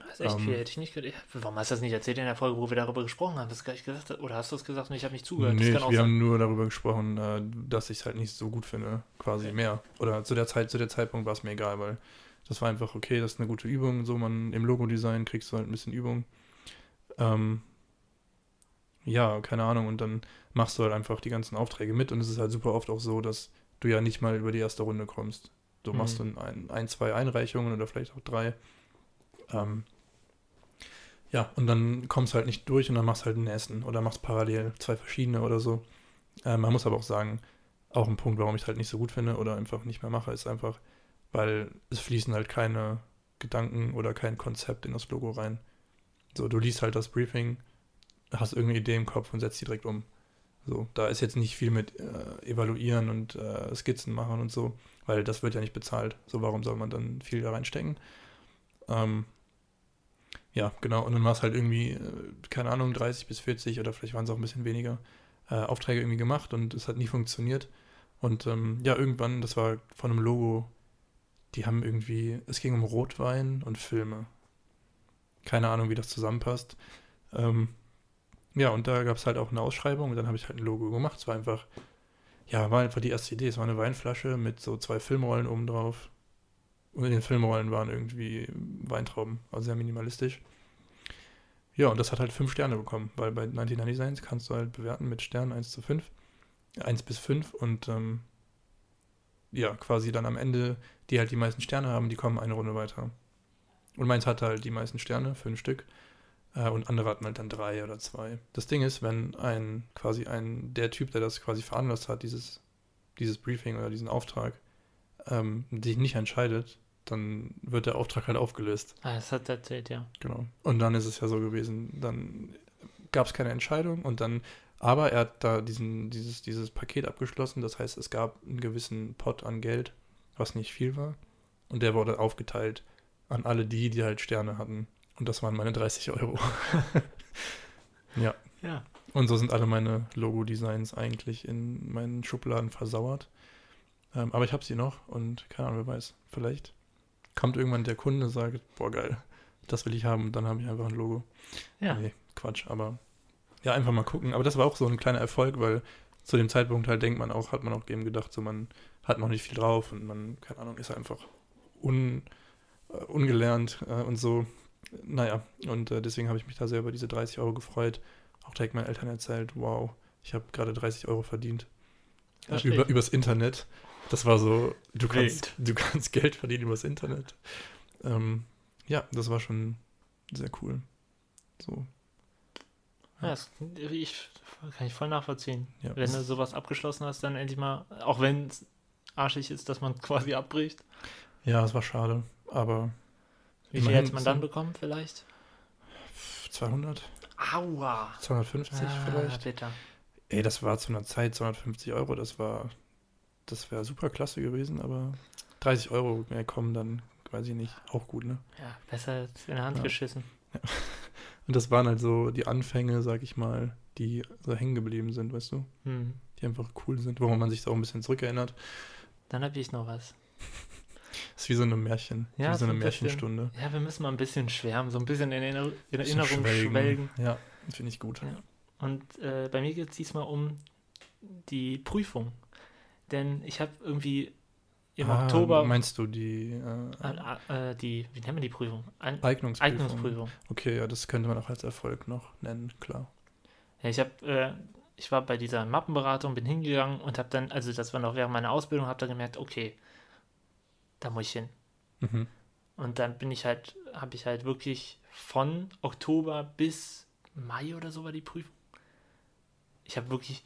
Das ist echt Ähm. viel. Hätte ich nicht gedacht. Warum hast du das nicht erzählt in der Folge, wo wir darüber gesprochen haben? Das gar nicht gesagt, oder hast du es gesagt und ich habe nicht zugehört? nee, das ich, wir sein. haben nur darüber gesprochen, äh, dass ich es halt nicht so gut finde, quasi Okay. mehr. Oder zu der Zeit, zu der Zeitpunkt war es mir egal, weil das war einfach okay, das ist eine gute Übung. So, man im Logo-Design kriegst du halt ein bisschen Übung. Ähm, ja, keine Ahnung, und dann machst du halt einfach die ganzen Aufträge mit und es ist halt super oft auch so, dass du ja nicht mal über die erste Runde kommst. Du machst Mhm. dann ein, ein, zwei Einreichungen oder vielleicht auch drei. Ähm, ja, und dann kommst du halt nicht durch und dann machst halt einen ersten oder machst parallel zwei verschiedene oder so. Äh, man muss aber auch sagen, auch ein Punkt, warum ich es halt nicht so gut finde oder einfach nicht mehr mache, ist einfach, weil es fließen halt keine Gedanken oder kein Konzept in das Logo rein. So, du liest halt das Briefing, hast irgendeine Idee im Kopf und setzt die direkt um. So, da ist jetzt nicht viel mit äh, evaluieren und äh, Skizzen machen und so, weil das wird ja nicht bezahlt. So, warum soll man dann viel da reinstecken? Ähm, ja, genau. Und dann war es halt irgendwie, äh, keine Ahnung, 30 bis 40 oder vielleicht waren es auch ein bisschen weniger äh, Aufträge irgendwie gemacht und es hat nie funktioniert. Und ähm, ja, irgendwann, das war von einem Logo, die haben irgendwie, es ging um Rotwein und Filme. Keine Ahnung, wie das zusammenpasst. Ähm, ja, und da gab es halt auch eine Ausschreibung und dann habe ich halt ein Logo gemacht. Es war einfach, ja, war einfach die erste Idee. Es war eine Weinflasche mit so zwei Filmrollen oben drauf. Und in den Filmrollen waren irgendwie Weintrauben, also sehr minimalistisch. Ja, und das hat halt fünf Sterne bekommen, weil bei 99 Designs kannst du halt bewerten mit Sternen 1 zu 5, 1 bis 5 und ähm, ja, quasi dann am Ende, die halt die meisten Sterne haben, die kommen eine Runde weiter. Und meins hatte halt die meisten Sterne, fünf Stück, äh, und andere hatten halt dann drei oder zwei. Das Ding ist, wenn ein, quasi ein, der Typ, der das quasi veranlasst hat, dieses, dieses Briefing oder diesen Auftrag, ähm, sich nicht entscheidet, dann wird der Auftrag halt aufgelöst. Ah, das hat er erzählt, ja. Genau. Und dann ist es ja so gewesen, dann gab es keine Entscheidung und dann, aber er hat da diesen, dieses, dieses Paket abgeschlossen, das heißt, es gab einen gewissen Pot an Geld, was nicht viel war. Und der wurde aufgeteilt an alle die, die halt Sterne hatten. Und das waren meine 30 Euro. ja. Ja. Und so sind alle meine Logo-Designs eigentlich in meinen Schubladen versauert. Ähm, aber ich habe sie noch und keine Ahnung, wer weiß. Vielleicht kommt irgendwann der Kunde und sagt, boah geil, das will ich haben und dann habe ich einfach ein Logo. Ja. Nee, Quatsch, aber ja, einfach mal gucken. Aber das war auch so ein kleiner Erfolg, weil zu dem Zeitpunkt halt denkt man auch, hat man auch eben gedacht, so man hat noch nicht viel drauf und man, keine Ahnung, ist einfach un, äh, ungelernt äh, und so. Naja, und äh, deswegen habe ich mich da sehr über diese 30 Euro gefreut. Auch direkt meinen Eltern erzählt, wow, ich habe gerade 30 Euro verdient. Über, übers Internet. Das war so, du kannst, du kannst Geld verdienen übers Internet. Ähm, ja, das war schon sehr cool. So, Ja, das, ich, kann ich voll nachvollziehen. ja. Wenn du sowas abgeschlossen hast, dann endlich mal, auch wenn es arschig ist, dass man quasi abbricht. Ja, es war schade, aber Wie viel hätte man dann bekommen, vielleicht? 200, Aua! 250 Ah, vielleicht. bitter. Ey, das war zu einer Zeit 250 Euro, das war das wäre super klasse gewesen, aber 30 Euro mehr kommen dann, weiß ich nicht, auch gut, ne? Ja, besser als in der Hand Ja. geschissen. Und das waren halt so die Anfänge, sag ich mal, die so hängen geblieben sind, weißt du? Hm. Die einfach cool sind, woran man sich so auch ein bisschen zurückerinnert. Dann habe ich noch was. Das ist wie so eine Märchen, Ja, wie so eine ein bisschen. Märchenstunde. Ja, wir müssen mal ein bisschen schwärmen, so ein bisschen in, Erinner in Erinnerung schwelgen. Ja, finde ich gut. Ja. Und äh, bei mir geht es diesmal um die Prüfung. Denn ich habe irgendwie im Ah, Oktober Meinst du die äh, äh, äh, die, wie nennen wir die Prüfung? Ein Eignungsprüfung? Eignungsprüfung. Okay, ja, das könnte man auch als Erfolg noch nennen, klar. Ja, ich habe, äh, ich war bei dieser Mappenberatung, bin hingegangen und habe dann, also das war noch während meiner Ausbildung, habe dann gemerkt, okay, da muss ich hin. Mhm. Und dann bin ich halt, habe ich halt wirklich von Oktober bis Mai oder so war die Prüfung. Ich habe wirklich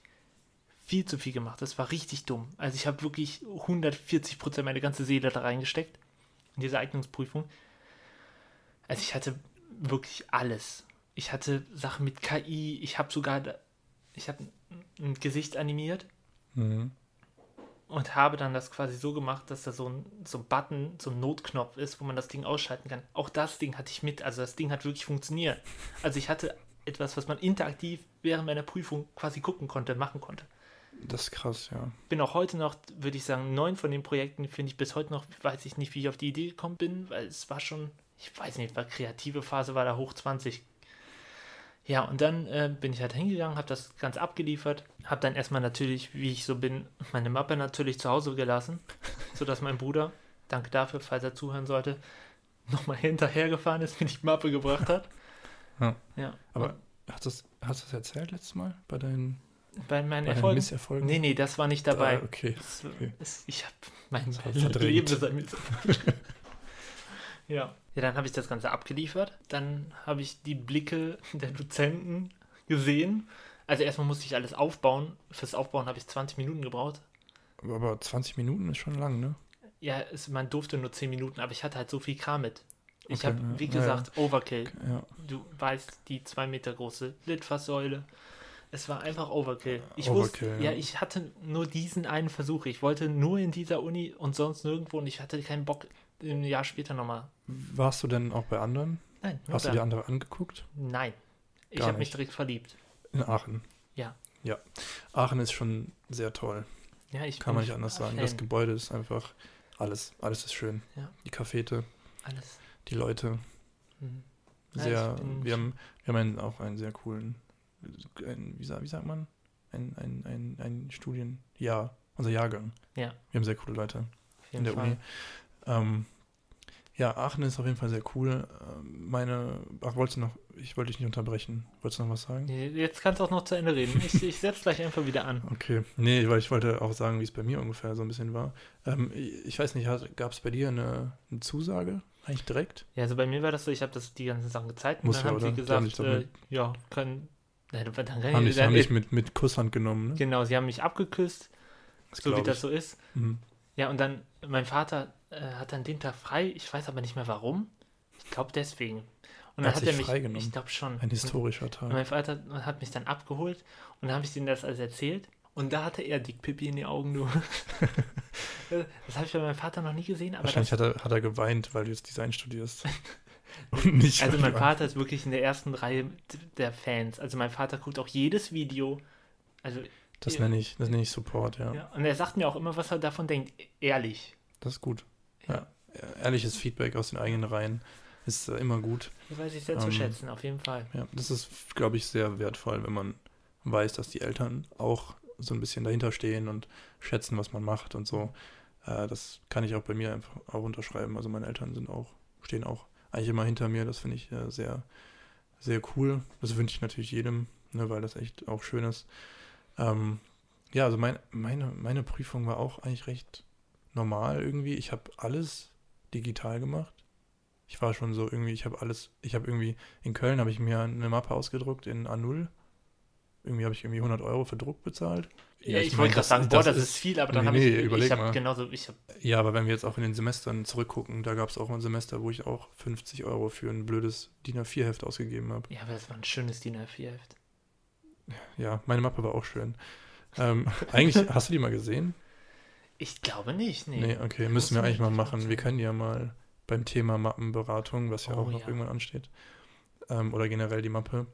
viel zu viel gemacht. Das war richtig dumm. Also ich habe wirklich 140 Prozent meine ganze Seele da reingesteckt in diese Eignungsprüfung. Also ich hatte wirklich alles. Ich hatte Sachen mit KI. Ich habe sogar, ich habe ein Gesicht animiert Mhm. und habe dann das quasi so gemacht, dass da so ein, so ein Button, so ein Notknopf ist, wo man das Ding ausschalten kann. Auch das Ding hatte ich mit, also das Ding hat wirklich funktioniert. Also ich hatte etwas, was man interaktiv während meiner Prüfung quasi gucken konnte, machen konnte. Das ist krass, ja. Bin auch heute noch, würde ich sagen, neun von den Projekten finde ich bis heute noch, weiß ich nicht, wie ich auf die Idee gekommen bin, weil es war schon, ich weiß nicht, war kreative Phase, war da hoch 20. Ja, und dann äh, bin ich halt hingegangen, habe das ganz abgeliefert, habe dann erstmal natürlich, wie ich so bin, meine Mappe natürlich zu Hause gelassen, sodass mein Bruder, danke dafür, falls er zuhören sollte, nochmal hinterhergefahren ist, mir die Mappe gebracht hat. Ja. ja. Aber hast du das, hast du das erzählt letztes Mal? Bei deinen, bei meinen bei Erfolgen? Misserfolgen? Nee, nee, das war nicht dabei. Ah, okay. Das, okay. es- ich habe mein Das Leben ist ein ja. Ja, dann habe ich das Ganze abgeliefert. Dann habe ich die Blicke der Dozenten gesehen. Also erstmal musste ich alles aufbauen. Fürs Aufbauen habe ich 20 Minuten gebraucht. Aber- Aber 20 Minuten ist schon lang, ne? Ja, es, man durfte nur 10 Minuten, aber ich hatte halt so viel Kram mit. Ich Okay, habe, ja. wie Ja, gesagt, Overkill. Ja. Du weißt, die zwei Meter große Litfaßsäule. Es war einfach Overkill. Ich Overkill, wusste, ja. ja, ich hatte nur diesen einen Versuch. Ich wollte nur in dieser Uni und sonst nirgendwo und ich hatte keinen Bock, ein Jahr später nochmal. Warst du denn auch bei anderen? Nein, Hast du da. dir andere angeguckt? Nein. Ich habe mich direkt verliebt. In Aachen. Ja. Ja. Aachen ist schon sehr toll. Ja, ich Kann man nicht anders sagen. Das Fan. Gebäude ist einfach alles. Alles ist schön. Ja. Die Cafete, Alles. die Leute. Mhm. Sehr, wir haben, wir haben einen, auch einen sehr coolen, ein, wie, sa- wie sagt man? Ein, ein, ein, ein Studienjahr, unser Jahrgang. Ja. Wir haben sehr coole Leute in der Fall. Uni. Ähm, ja, Aachen ist auf jeden Fall sehr cool. Ähm, Meine, ach, wolltest du noch, ich wollte dich nicht unterbrechen. Wolltest du noch was sagen? Jetzt kannst du auch noch zu Ende reden. Ich, ich setze gleich einfach wieder an. Okay, nee, weil ich wollte auch sagen, wie es bei mir ungefähr so ein bisschen war. Ähm, ich weiß nicht, gab es bei dir eine, eine Zusage eigentlich direkt? Ja, also bei mir war das so, ich habe das die ganzen Sachen gezeigt und Muss dann ja, haben oder? sie Die haben gesagt, doch äh, ja, können. Dann kann Haben ich, dich, dann, haben dich mit, mit Kusshand genommen, ne? Genau, sie haben mich abgeküsst, so wie glaub das ich. so ist. Mhm. Ja, und dann, mein Vater äh, hat dann den Tag frei, ich weiß aber nicht mehr warum. Ich glaube deswegen. Und dann hat hat er mich, freigenommen. ich glaube schon. Ein historischer Und Tag. mein Vater hat mich dann abgeholt und dann habe ich denen das alles erzählt. Und da hatte er Dickpipi in die Augen, du. das habe ich bei meinem Vater noch nie gesehen, aber Wahrscheinlich das, hat er, hat er geweint, weil du jetzt Design studierst. Also mein Vater ist wirklich in der ersten Reihe der Fans. Also mein Vater guckt auch jedes Video. Also, Das nenne ich, das nenne ich Support, ja. ja. Und er sagt mir auch immer, was er davon denkt. Ehrlich. Das ist gut. Ja. Ehrliches Feedback aus den eigenen Reihen ist äh, immer gut. Das weiß ich sehr zu Ähm, schätzen, auf jeden Fall. Ja, das ist, glaube ich, sehr wertvoll, wenn man weiß, dass die Eltern auch so ein bisschen dahinter stehen und schätzen, was man macht und so. Äh, das kann ich auch bei mir einfach auch unterschreiben. Also meine Eltern sind auch, stehen auch eigentlich immer hinter mir. Das finde ich äh, sehr, sehr cool. Das wünsche ich natürlich jedem, ne, weil das echt auch schön ist. Ähm, ja, also mein, meine, meine Prüfung war auch eigentlich recht normal irgendwie. Ich habe alles digital gemacht. Ich war schon so irgendwie, ich habe alles, ich habe irgendwie, in Köln habe ich mir eine Mappe ausgedruckt in A0. Irgendwie habe ich irgendwie 100 Euro für Druck bezahlt. Ja, ich, mein, wollte gerade sagen, boah, das, ist viel, aber dann nee, habe nee, ich, überleg ich habe mal. genauso, ich habe, Ja, aber wenn wir jetzt auch in den Semestern zurückgucken, da gab es auch ein Semester, wo ich auch 50 Euro für ein blödes DIN A4-Heft ausgegeben habe. ja, aber das war ein schönes DIN A4-Heft. Ja, meine Mappe war auch schön. Ähm, eigentlich, hast du die mal gesehen? Ich glaube nicht, nee. Nee, okay, Muss müssen wir eigentlich mal ich machen. Wir können ja mal beim Thema Mappenberatung, was ja Oh, auch noch ja. irgendwann ansteht, ähm, oder generell die Mappe,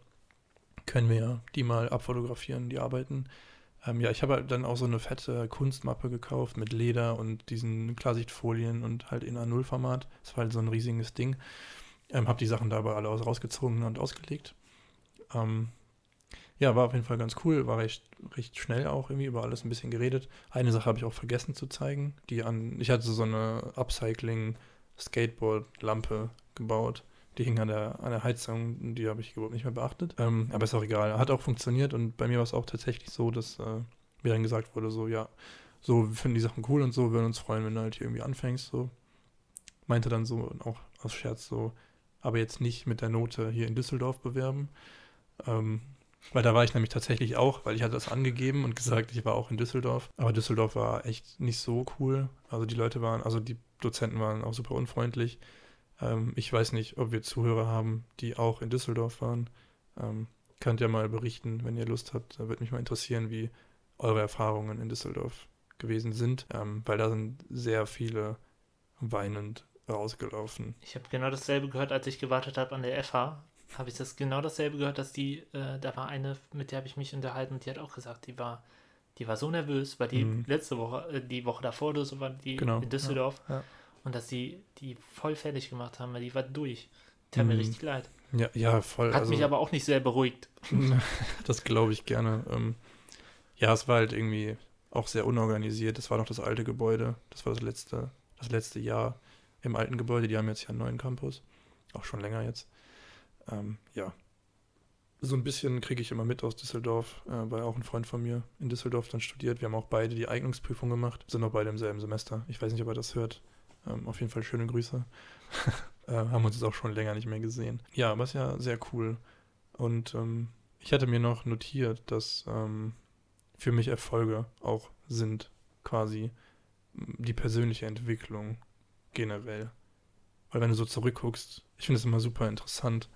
können wir ja die mal abfotografieren, die Arbeiten. Ähm, ja, ich habe halt dann auch so eine fette Kunstmappe gekauft mit Leder und diesen Klarsichtfolien und halt in A0-Format. Das war halt so ein riesiges Ding. Ähm, habe die Sachen dabei alle aus- rausgezogen und ausgelegt. Ähm, ja, war auf jeden Fall ganz cool, war recht, recht schnell auch irgendwie über alles ein bisschen geredet. Eine Sache habe ich auch vergessen zu zeigen, die an, ich hatte so eine Upcycling-Skateboard-Lampe gebaut. Die hing an der, an der Heizung, die habe ich überhaupt nicht mehr beachtet. Ähm, aber ist auch egal. Hat auch funktioniert und bei mir war es auch tatsächlich so, dass äh, mir dann gesagt wurde, so, ja, so, wir finden die Sachen cool und so, würden uns freuen, wenn du halt hier irgendwie anfängst, so. Meinte dann so, auch aus Scherz so, aber jetzt nicht mit der Note hier in Düsseldorf bewerben. Ähm, weil da war ich nämlich tatsächlich auch, weil ich hatte das angegeben und gesagt, ich war auch in Düsseldorf. Aber Düsseldorf war echt nicht so cool. Also die Leute waren, also die Dozenten waren auch super unfreundlich. Ähm, ich weiß nicht, ob wir Zuhörer haben, die auch in Düsseldorf waren. Ähm, könnt ihr mal berichten, wenn ihr Lust habt. Da würde mich mal interessieren, wie eure Erfahrungen in Düsseldorf gewesen sind. Ähm, weil da sind sehr viele weinend rausgelaufen. Ich habe genau dasselbe gehört, als ich gewartet habe an der FH. Habe ich das genau dasselbe gehört, dass die, äh, da war eine, mit der habe ich mich unterhalten und die hat auch gesagt, die war, die war so nervös, weil die Mhm. letzte Woche, äh, die Woche davor oder so war die Genau, in Düsseldorf ja. Und dass die die voll fertig gemacht haben, weil die war durch. Tat mir Mhm. richtig leid. Ja, ja, voll. Hat also, mich aber auch nicht sehr beruhigt. Das glaube ich gerne. Ähm, ja, es war halt irgendwie auch sehr unorganisiert. Das war noch das alte Gebäude. Das war das letzte, das letzte Jahr im alten Gebäude. Die haben jetzt ja einen neuen Campus. Auch schon länger jetzt. Ähm, ja. So ein bisschen kriege ich immer mit aus Düsseldorf, äh, weil auch ein Freund von mir in Düsseldorf dann studiert. Wir haben auch beide die Eignungsprüfung gemacht, sind auch beide im selben Semester. Ich weiß nicht, ob er das hört. Ähm, auf jeden Fall schöne Grüße. äh, haben uns jetzt auch schon länger nicht mehr gesehen. Ja, aber ist ja sehr cool. Und ähm, ich hatte mir noch notiert, dass ähm, für mich Erfolge auch sind quasi die persönliche Entwicklung generell. Weil wenn du so zurückguckst, ich finde es immer super interessant,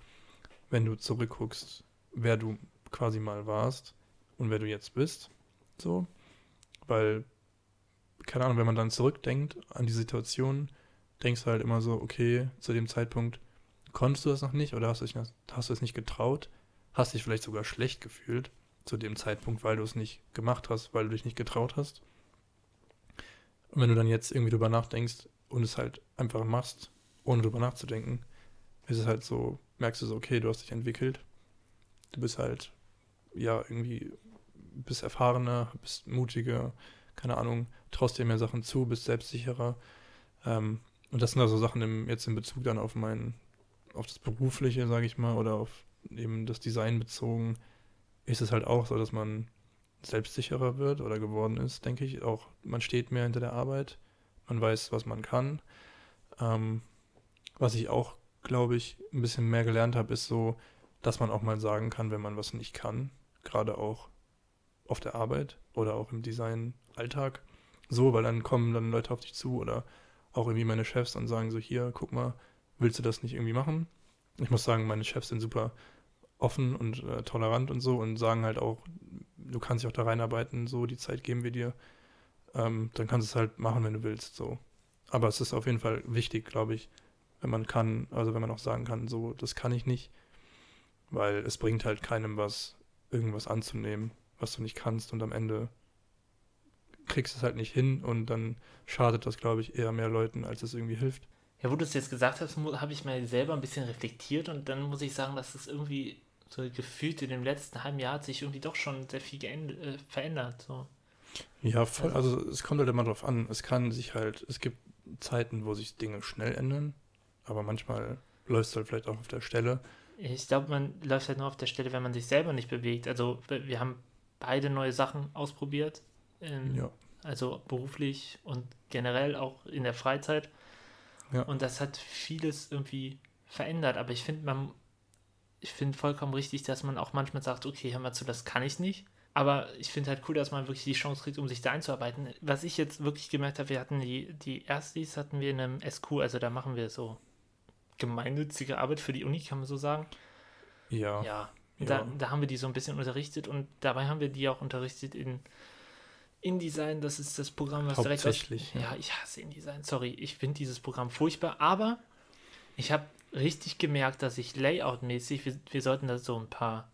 wenn du zurückguckst, wer du quasi mal warst und wer du jetzt bist. So. Weil, keine Ahnung, wenn man dann zurückdenkt an die Situation, denkst du halt immer so, okay, zu dem Zeitpunkt konntest du das noch nicht oder hast du, dich, hast du es nicht getraut, hast dich vielleicht sogar schlecht gefühlt zu dem Zeitpunkt, weil du es nicht gemacht hast, weil du dich nicht getraut hast. Und wenn du dann jetzt irgendwie drüber nachdenkst und es halt einfach machst, ohne drüber nachzudenken, ist es halt so, merkst du so, okay, du hast dich entwickelt. Du bist halt, ja, irgendwie, bist erfahrener, bist mutiger, keine Ahnung, traust dir mehr Sachen zu, bist selbstsicherer. Ähm, und das sind also Sachen im, jetzt in Bezug dann auf mein, auf das Berufliche, sage ich mal, oder auf eben das Design bezogen, ist es halt auch so, dass man selbstsicherer wird oder geworden ist, denke ich. Auch man steht mehr hinter der Arbeit, man weiß, was man kann. Ähm, was ich auch, glaube ich, ein bisschen mehr gelernt habe, ist so, dass man auch mal sagen kann, wenn man was nicht kann, gerade auch auf der Arbeit oder auch im Design-Alltag. So, weil dann kommen dann Leute auf dich zu oder auch irgendwie meine Chefs und sagen so, hier, guck mal, willst du das nicht irgendwie machen? Ich muss sagen, meine Chefs sind super offen und äh, tolerant und so und sagen halt auch, du kannst dich auch da reinarbeiten, so, die Zeit geben wir dir. Ähm, dann kannst du es halt machen, wenn du willst, so. Aber es ist auf jeden Fall wichtig, glaube ich, wenn man kann, also wenn man auch sagen kann, so, das kann ich nicht, weil es bringt halt keinem was, irgendwas anzunehmen, was du nicht kannst und am Ende kriegst du es halt nicht hin und dann schadet das, glaube ich, eher mehr Leuten, als es irgendwie hilft. Ja, wo du es jetzt gesagt hast, habe ich mir selber ein bisschen reflektiert und dann muss ich sagen, dass es irgendwie so gefühlt in dem letzten halben Jahr hat sich irgendwie doch schon sehr viel äh, verändert. So. Ja, voll. Also es kommt halt immer drauf an. Es kann sich halt, es gibt Zeiten, wo sich Dinge schnell ändern, aber manchmal läufst du halt vielleicht auch auf der Stelle. Ich glaube, man läuft halt nur auf der Stelle, wenn man sich selber nicht bewegt. Also wir haben beide neue Sachen ausprobiert. Ähm, Ja. Also beruflich und generell auch in der Freizeit. Ja. Und das hat vieles irgendwie verändert. Aber ich finde, man, ich finde vollkommen richtig, dass man auch manchmal sagt, okay, hör mal zu, das kann ich nicht. Aber ich finde halt cool, dass man wirklich die Chance kriegt, um sich da einzuarbeiten. Was ich jetzt wirklich gemerkt habe, wir hatten die, die Erstis hatten wir in einem SQ, also da machen wir so gemeinnützige Arbeit für die Uni, kann man so sagen. Ja. Ja, Ja. Da, da haben wir die so ein bisschen unterrichtet und dabei haben wir die auch unterrichtet in, InDesign, das ist das Programm, was direkt aus, ja. ja. ich hasse InDesign, sorry, ich finde dieses Programm furchtbar, aber ich habe richtig gemerkt, dass ich Layout-mäßig, wir, wir sollten da so ein paar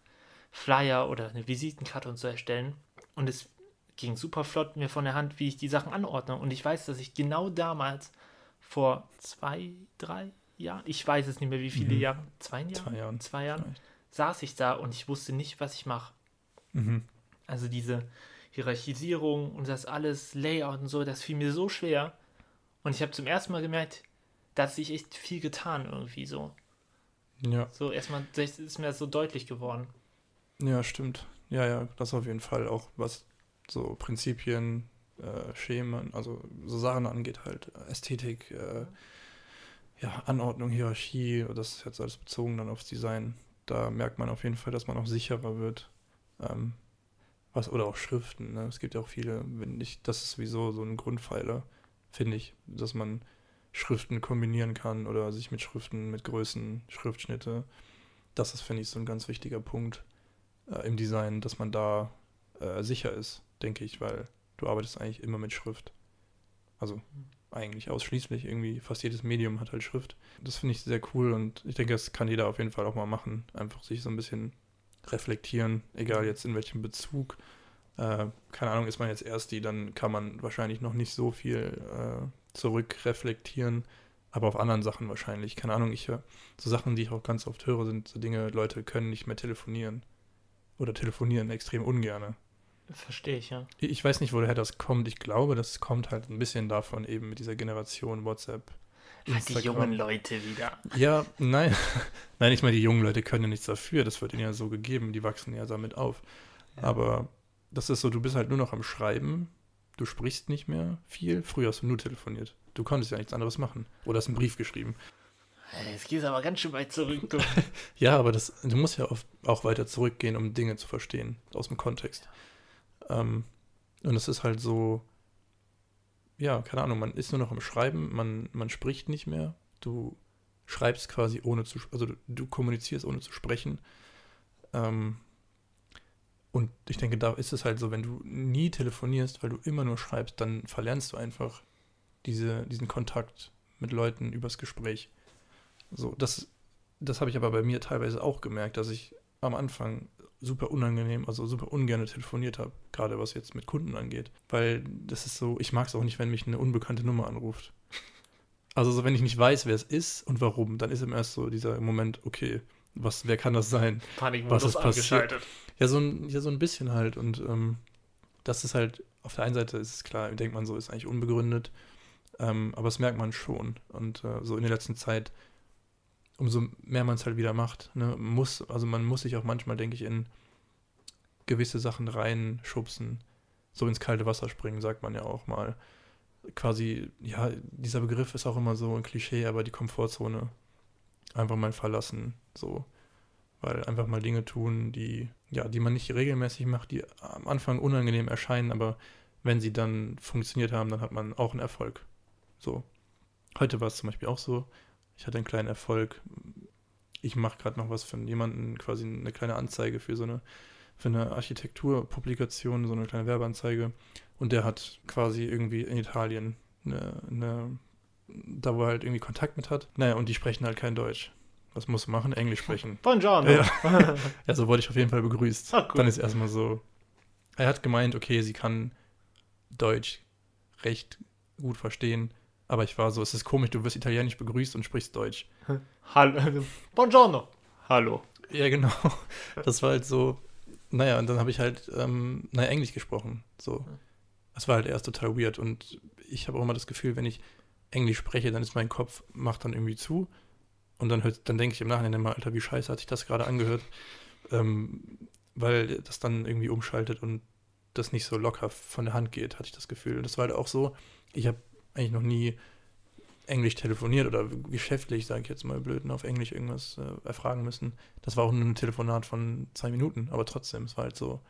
Flyer oder eine Visitenkarte und so erstellen und es ging super flott mir von der Hand, wie ich die Sachen anordne und ich weiß, dass ich genau damals vor zwei, drei Jahren, ich weiß es nicht mehr, wie viele Mhm. Jahre, zwei Jahren, Zwei Jahren zwei Jahren. Saß ich da und ich wusste nicht, was ich mache. Mhm. Also diese Hierarchisierung und das alles, Layout und so, das fiel mir so schwer. Und ich habe zum ersten Mal gemerkt, da hat sich echt viel getan irgendwie so. Ja, So erstmal ist mir das so deutlich geworden. ja, stimmt. Ja, ja, das auf jeden Fall auch, was so Prinzipien, äh, Schemen, also so Sachen angeht, halt Ästhetik, äh, ja, Anordnung, Hierarchie, das ist jetzt alles bezogen dann aufs Design. Da merkt man auf jeden Fall, dass man auch sicherer wird. Ähm, was, oder auch Schriften, ne? Es gibt ja auch viele, wenn ich, das ist sowieso so ein Grundpfeiler, finde ich, dass man Schriften kombinieren kann oder sich mit Schriften, mit Größen, Schriftschnitte. Das ist, finde ich, so ein ganz wichtiger Punkt äh, im Design, dass man da äh, sicher ist, denke ich, weil du arbeitest eigentlich immer mit Schrift. Also eigentlich ausschließlich irgendwie, fast jedes Medium hat halt Schrift. Das finde ich sehr cool und ich denke, das kann jeder auf jeden Fall auch mal machen. Einfach sich so ein bisschen reflektieren, egal jetzt in welchem Bezug. Äh, keine Ahnung, ist man jetzt erst die, dann kann man wahrscheinlich noch nicht so viel äh, zurückreflektieren, aber auf anderen Sachen wahrscheinlich. Keine Ahnung, ich höre so Sachen, die ich auch ganz oft höre, sind so Dinge, Leute können nicht mehr telefonieren. Oder telefonieren extrem ungerne. Verstehe ich, ja. Ich weiß nicht, woher das kommt. Ich glaube, das kommt halt ein bisschen davon eben mit dieser Generation WhatsApp. Ah, die jungen Leute wieder. Ja, nein. nein, ich meine, die jungen Leute können ja nichts dafür. Das wird ihnen ja so gegeben. Die wachsen ja damit auf. Ja. Aber das ist so, du bist halt nur noch am Schreiben. Du sprichst nicht mehr viel. Früher hast du nur telefoniert. Du konntest ja nichts anderes machen. Oder hast einen Brief geschrieben. Jetzt gehst du aber ganz schön weit zurück. Ja, aber das, du musst ja oft auch weiter zurückgehen, um Dinge zu verstehen, aus dem Kontext. Ähm, und es ist halt so, ja, keine Ahnung, man ist nur noch am Schreiben, man, man spricht nicht mehr. Du schreibst quasi ohne zu, also du, du kommunizierst ohne zu sprechen. Ähm, und ich denke, da ist es halt so, wenn du nie telefonierst, weil du immer nur schreibst, dann verlernst du einfach diese, diesen Kontakt mit Leuten übers Gespräch. So, das, das habe ich aber bei mir teilweise auch gemerkt, dass ich am Anfang super unangenehm, also super ungern telefoniert habe, gerade was jetzt mit Kunden angeht. Weil das ist so, ich mag es auch nicht, wenn mich eine unbekannte Nummer anruft. Also so, wenn ich nicht weiß, wer es ist und warum, dann ist im erst so dieser Moment, okay, was, wer kann das sein? Panikmodus Was ist passiert? Ja, so ein, ja, so ein bisschen halt. Und ähm, das ist halt, auf der einen Seite ist es klar, denkt man so, ist eigentlich unbegründet. Ähm, aber das merkt man schon. Und äh, so in der letzten Zeit, umso mehr man es halt wieder macht, ne, muss, also man muss sich auch manchmal, denke ich, in gewisse Sachen reinschubsen. So ins kalte Wasser springen, sagt man ja auch mal. Quasi, ja, dieser Begriff ist auch immer so ein Klischee, aber die Komfortzone einfach mal verlassen. So weil einfach mal Dinge tun, die, ja, die man nicht regelmäßig macht, die am Anfang unangenehm erscheinen, aber wenn sie dann funktioniert haben, dann hat man auch einen Erfolg. So. Heute war es zum Beispiel auch so, ich hatte einen kleinen Erfolg. Ich mache gerade noch was für jemanden, quasi eine kleine Anzeige für so eine, für eine Architekturpublikation, so eine kleine Werbeanzeige. Und der hat quasi irgendwie in Italien eine, eine da wo er halt irgendwie Kontakt mit hat. Naja, und die sprechen halt kein Deutsch. Was muss man machen? Englisch sprechen. Buongiorno. Ja. Ja, so wurde ich auf jeden Fall begrüßt. Ah, cool. Dann ist erstmal so. Er hat gemeint, okay, sie kann Deutsch recht gut verstehen, aber ich war so, es ist komisch, du wirst italienisch begrüßt und sprichst Deutsch. Hallo. Buongiorno. Hallo. Ja, genau. Das war halt so, naja, und dann habe ich halt, ähm, naja, Englisch gesprochen. So. Das war halt erst total weird und ich habe auch immer das Gefühl, wenn ich Englisch spreche, dann ist mein Kopf, macht dann irgendwie zu und dann, hört- dann denke ich im Nachhinein immer, Alter, wie scheiße hat sich das gerade angehört, ähm, weil das dann irgendwie umschaltet und das nicht so locker von der Hand geht, hatte ich das Gefühl. Und das war halt auch so, ich habe eigentlich noch nie Englisch telefoniert oder geschäftlich, sage ich jetzt mal blöd, auf Englisch irgendwas äh, erfragen müssen. Das war auch nur ein Telefonat von zwei Minuten, aber trotzdem, es war halt so,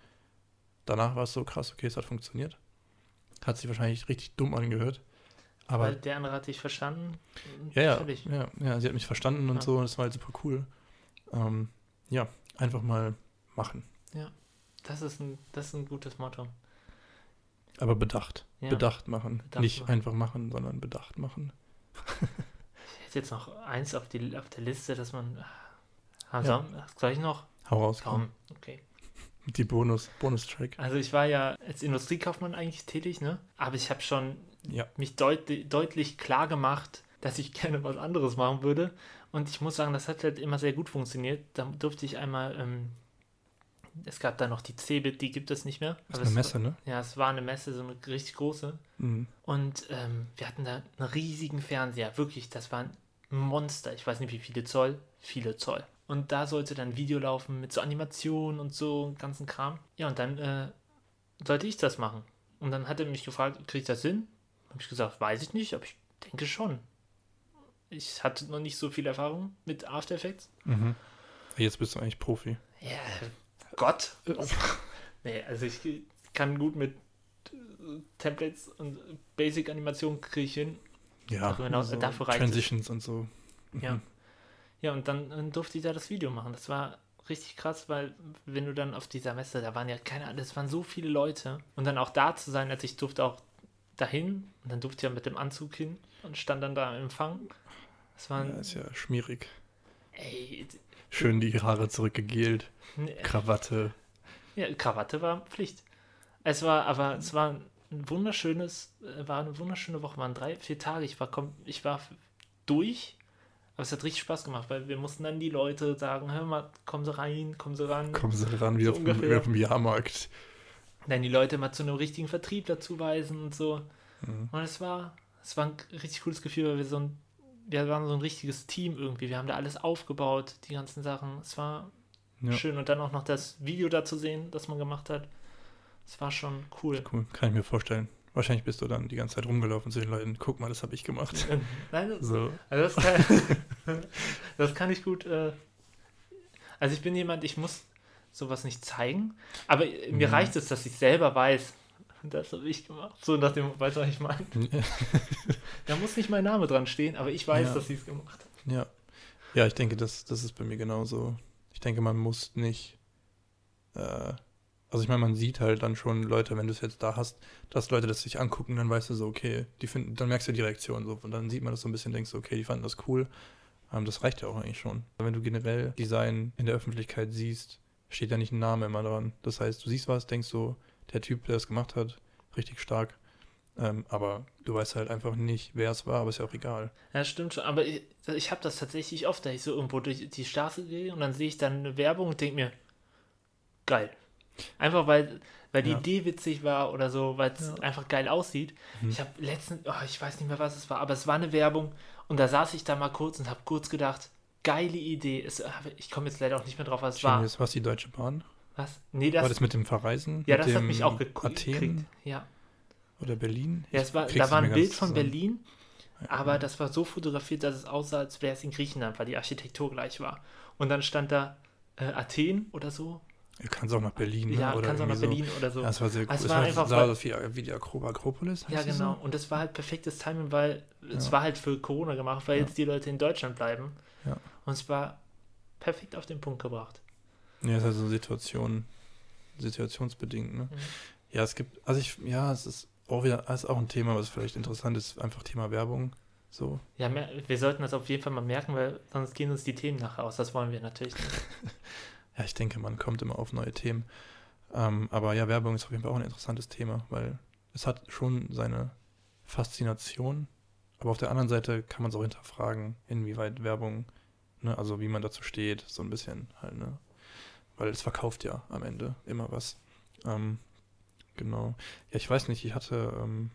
danach war es so krass, okay, es hat funktioniert. Hat sich wahrscheinlich richtig dumm angehört. Aber Weil der andere hat dich verstanden. ja, ja, ja, ja, sie hat mich verstanden und Ja. so, das war halt super cool. Ähm, ja, einfach mal machen. Das ist ein, das ist ein gutes Motto. Aber bedacht. Ja. Bedacht machen. Bedacht Nicht machen. einfach machen, sondern bedacht machen. Ich hätte jetzt noch eins auf, die, auf der Liste, dass man. Ah, Ja. soll- soll ich noch? Hau raus. Komm, okay. Die Bonus, Bonustrack. Also ich war ja als Industriekaufmann eigentlich tätig, ne? Aber ich habe schon Ja. mich deut deutlich klar gemacht, dass ich gerne was anderes machen würde. Und ich muss sagen, das hat halt immer sehr gut funktioniert. Da durfte ich einmal, ähm, es gab da noch die CeBIT, die gibt es nicht mehr. Das ist eine es Messe, ne? War, ja, es war eine Messe, so eine richtig große. Mhm. Und ähm, wir hatten da einen riesigen Fernseher, wirklich, das war ein Monster. Ich weiß nicht, wie viele Zoll, viele Zoll. Und da sollte dann ein Video laufen mit so Animationen und so und ganzen Kram. Ja, und dann äh, sollte ich das machen. Und dann hat er mich gefragt, kriege ich das hin? Habe ich gesagt, weiß ich nicht, aber ich denke schon. Ich hatte noch nicht so viel Erfahrung mit After Effects. Mhm. Jetzt bist du eigentlich Profi. Ja, Gott. nee, also ich kann gut mit äh, Templates und Basic-Animationen kriege ich hin. Ja, Darüber hinaus- dafür reicht es. Transitions und so. Mhm. Ja. Ja, und dann, dann durfte ich da das Video machen. Das war richtig krass, weil wenn du dann auf dieser Messe, da waren ja keine Ahnung, das waren so viele Leute. Und dann auch da zu sein, als ich durfte auch dahin und dann durfte ich ja mit dem Anzug hin und stand dann da im Empfang. Das war, Ja, ist ja schmierig. ey, Schön die Haare zurückgegelt, Krawatte. Ja, Krawatte war Pflicht. Es war, aber es war ein wunderschönes, äh, war eine wunderschöne Woche, waren drei, vier Tage. Ich war, ich war durch, aber es hat richtig Spaß gemacht, weil wir mussten dann die Leute sagen, hör mal, kommen Sie rein, kommen Sie ran. Kommen sie ran wie, So auf, dem, ungefähr. wie auf dem Jahrmarkt. Dann die Leute mal zu einem richtigen Vertrieb dazu weisen und so. Mhm. Und es war, es war ein richtig cooles Gefühl, weil wir so ein, wir waren so ein richtiges Team irgendwie. Wir haben da alles aufgebaut, die ganzen Sachen. Es war Ja. schön und dann auch noch das Video da zu sehen, das man gemacht hat. Es war schon cool. Cool, kann ich mir vorstellen. Wahrscheinlich bist du dann die ganze Zeit rumgelaufen zu den Leuten. Guck mal, das habe ich gemacht. Nein, das, So. also das, kann, das kann ich gut. Äh, also ich bin jemand, ich muss sowas nicht zeigen, aber mir Mhm. reicht es, dass ich selber weiß, das habe ich gemacht. So nach dem, weißt du, was ich meine? Da muss nicht mein Name dran stehen, aber ich weiß, Ja. dass ich es gemacht habe. Ja. Ja, ich denke, das, das ist bei mir genauso. Ich denke, man muss nicht. Äh, also ich meine, man sieht halt dann schon Leute, wenn du es jetzt da hast, dass Leute das sich angucken, dann weißt du so, okay, die finden, dann merkst du die Reaktion so und dann sieht man das so ein bisschen, denkst du, okay, die fanden das cool. Ähm, das reicht ja auch eigentlich schon. Wenn du generell Design in der Öffentlichkeit siehst, steht ja nicht ein Name immer dran. Das heißt, du siehst was, denkst so, der Typ, der es gemacht hat, richtig stark. Ähm, aber du weißt halt einfach nicht, wer es war, aber ist ja auch egal. Ja, stimmt schon, aber ich, ich habe das tatsächlich oft, dass ich so irgendwo durch die Straße gehe und dann sehe ich dann eine Werbung und denke mir, geil. Einfach weil, weil die Ja. Idee witzig war oder so, weil es Ja. einfach geil aussieht. Mhm. Ich habe letztens, oh, ich weiß nicht mehr, was es war, aber es war eine Werbung und da saß ich da mal kurz und habe kurz gedacht, geile Idee. Es, ich komme jetzt leider auch nicht mehr drauf, was es war. Genius, was die Deutsche Bahn? Was? Nee, war das, das mit dem Verreisen? ja, das hat mich auch gekriegt. Athen Ja. oder Berlin? Ja, es war, da war ein Bild von zusammen. Berlin, aber das war so fotografiert, dass es aussah, als wäre es in Griechenland, weil die Architektur gleich war. Und dann stand da äh, Athen oder so. Du kannst auch nach Berlin, ne? ja, oder kannst auch nach irgendwie Berlin oder so. So. Ja, es war sehr cool. Es Es war einfach, sah aus wie, wie die Akro Akropolis. ja, genau. So? Und das war halt perfektes Timing, weil es Ja. war halt für Corona gemacht, weil jetzt die Leute in Deutschland bleiben. Ja. Und es war perfekt auf den Punkt gebracht. Ja, es ist halt so Situation, situationsbedingt, ne? Mhm. Ja, es gibt, also ich, ja, es ist auch wieder, ist auch ein Thema, was vielleicht interessant ist, einfach Thema Werbung. So. Ja, wir sollten das auf jeden Fall mal merken, weil sonst gehen uns die Themen nachher aus. Das wollen wir natürlich nicht. Ja, ich denke, man kommt immer auf neue Themen. Ähm, aber ja, Werbung ist auf jeden Fall auch ein interessantes Thema, weil es hat schon seine Faszination, aber auf der anderen Seite kann man es auch hinterfragen, inwieweit Werbung, ne, also wie man dazu steht, so ein bisschen halt, ne? Weil es verkauft ja am Ende immer was. Ähm, genau. Ja, ich weiß nicht, ich hatte ähm,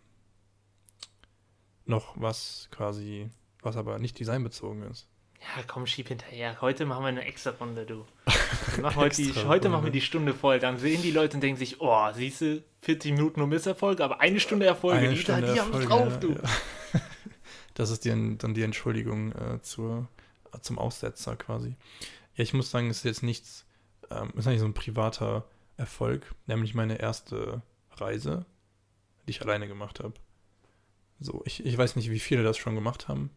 noch was quasi, was aber nicht designbezogen ist. Ja, komm, schieb hinterher. Heute machen wir eine extra Runde, du. Machen heute, die, heute machen wir die Stunde voll. Dann sehen die Leute und denken sich, oh, siehst du, 40 Minuten nur Misserfolge, aber eine Stunde Erfolge. Eine die Stunde die Erfolge, drauf, ja, du. ja. Das ist die, dann die Entschuldigung äh, zur, zum Aussetzer quasi. Ja, ich muss sagen, es ist jetzt nichts, ähm, ist eigentlich so ein privater Erfolg, nämlich meine erste Reise, die ich alleine gemacht habe. So, ich, ich weiß nicht, wie viele das schon gemacht haben.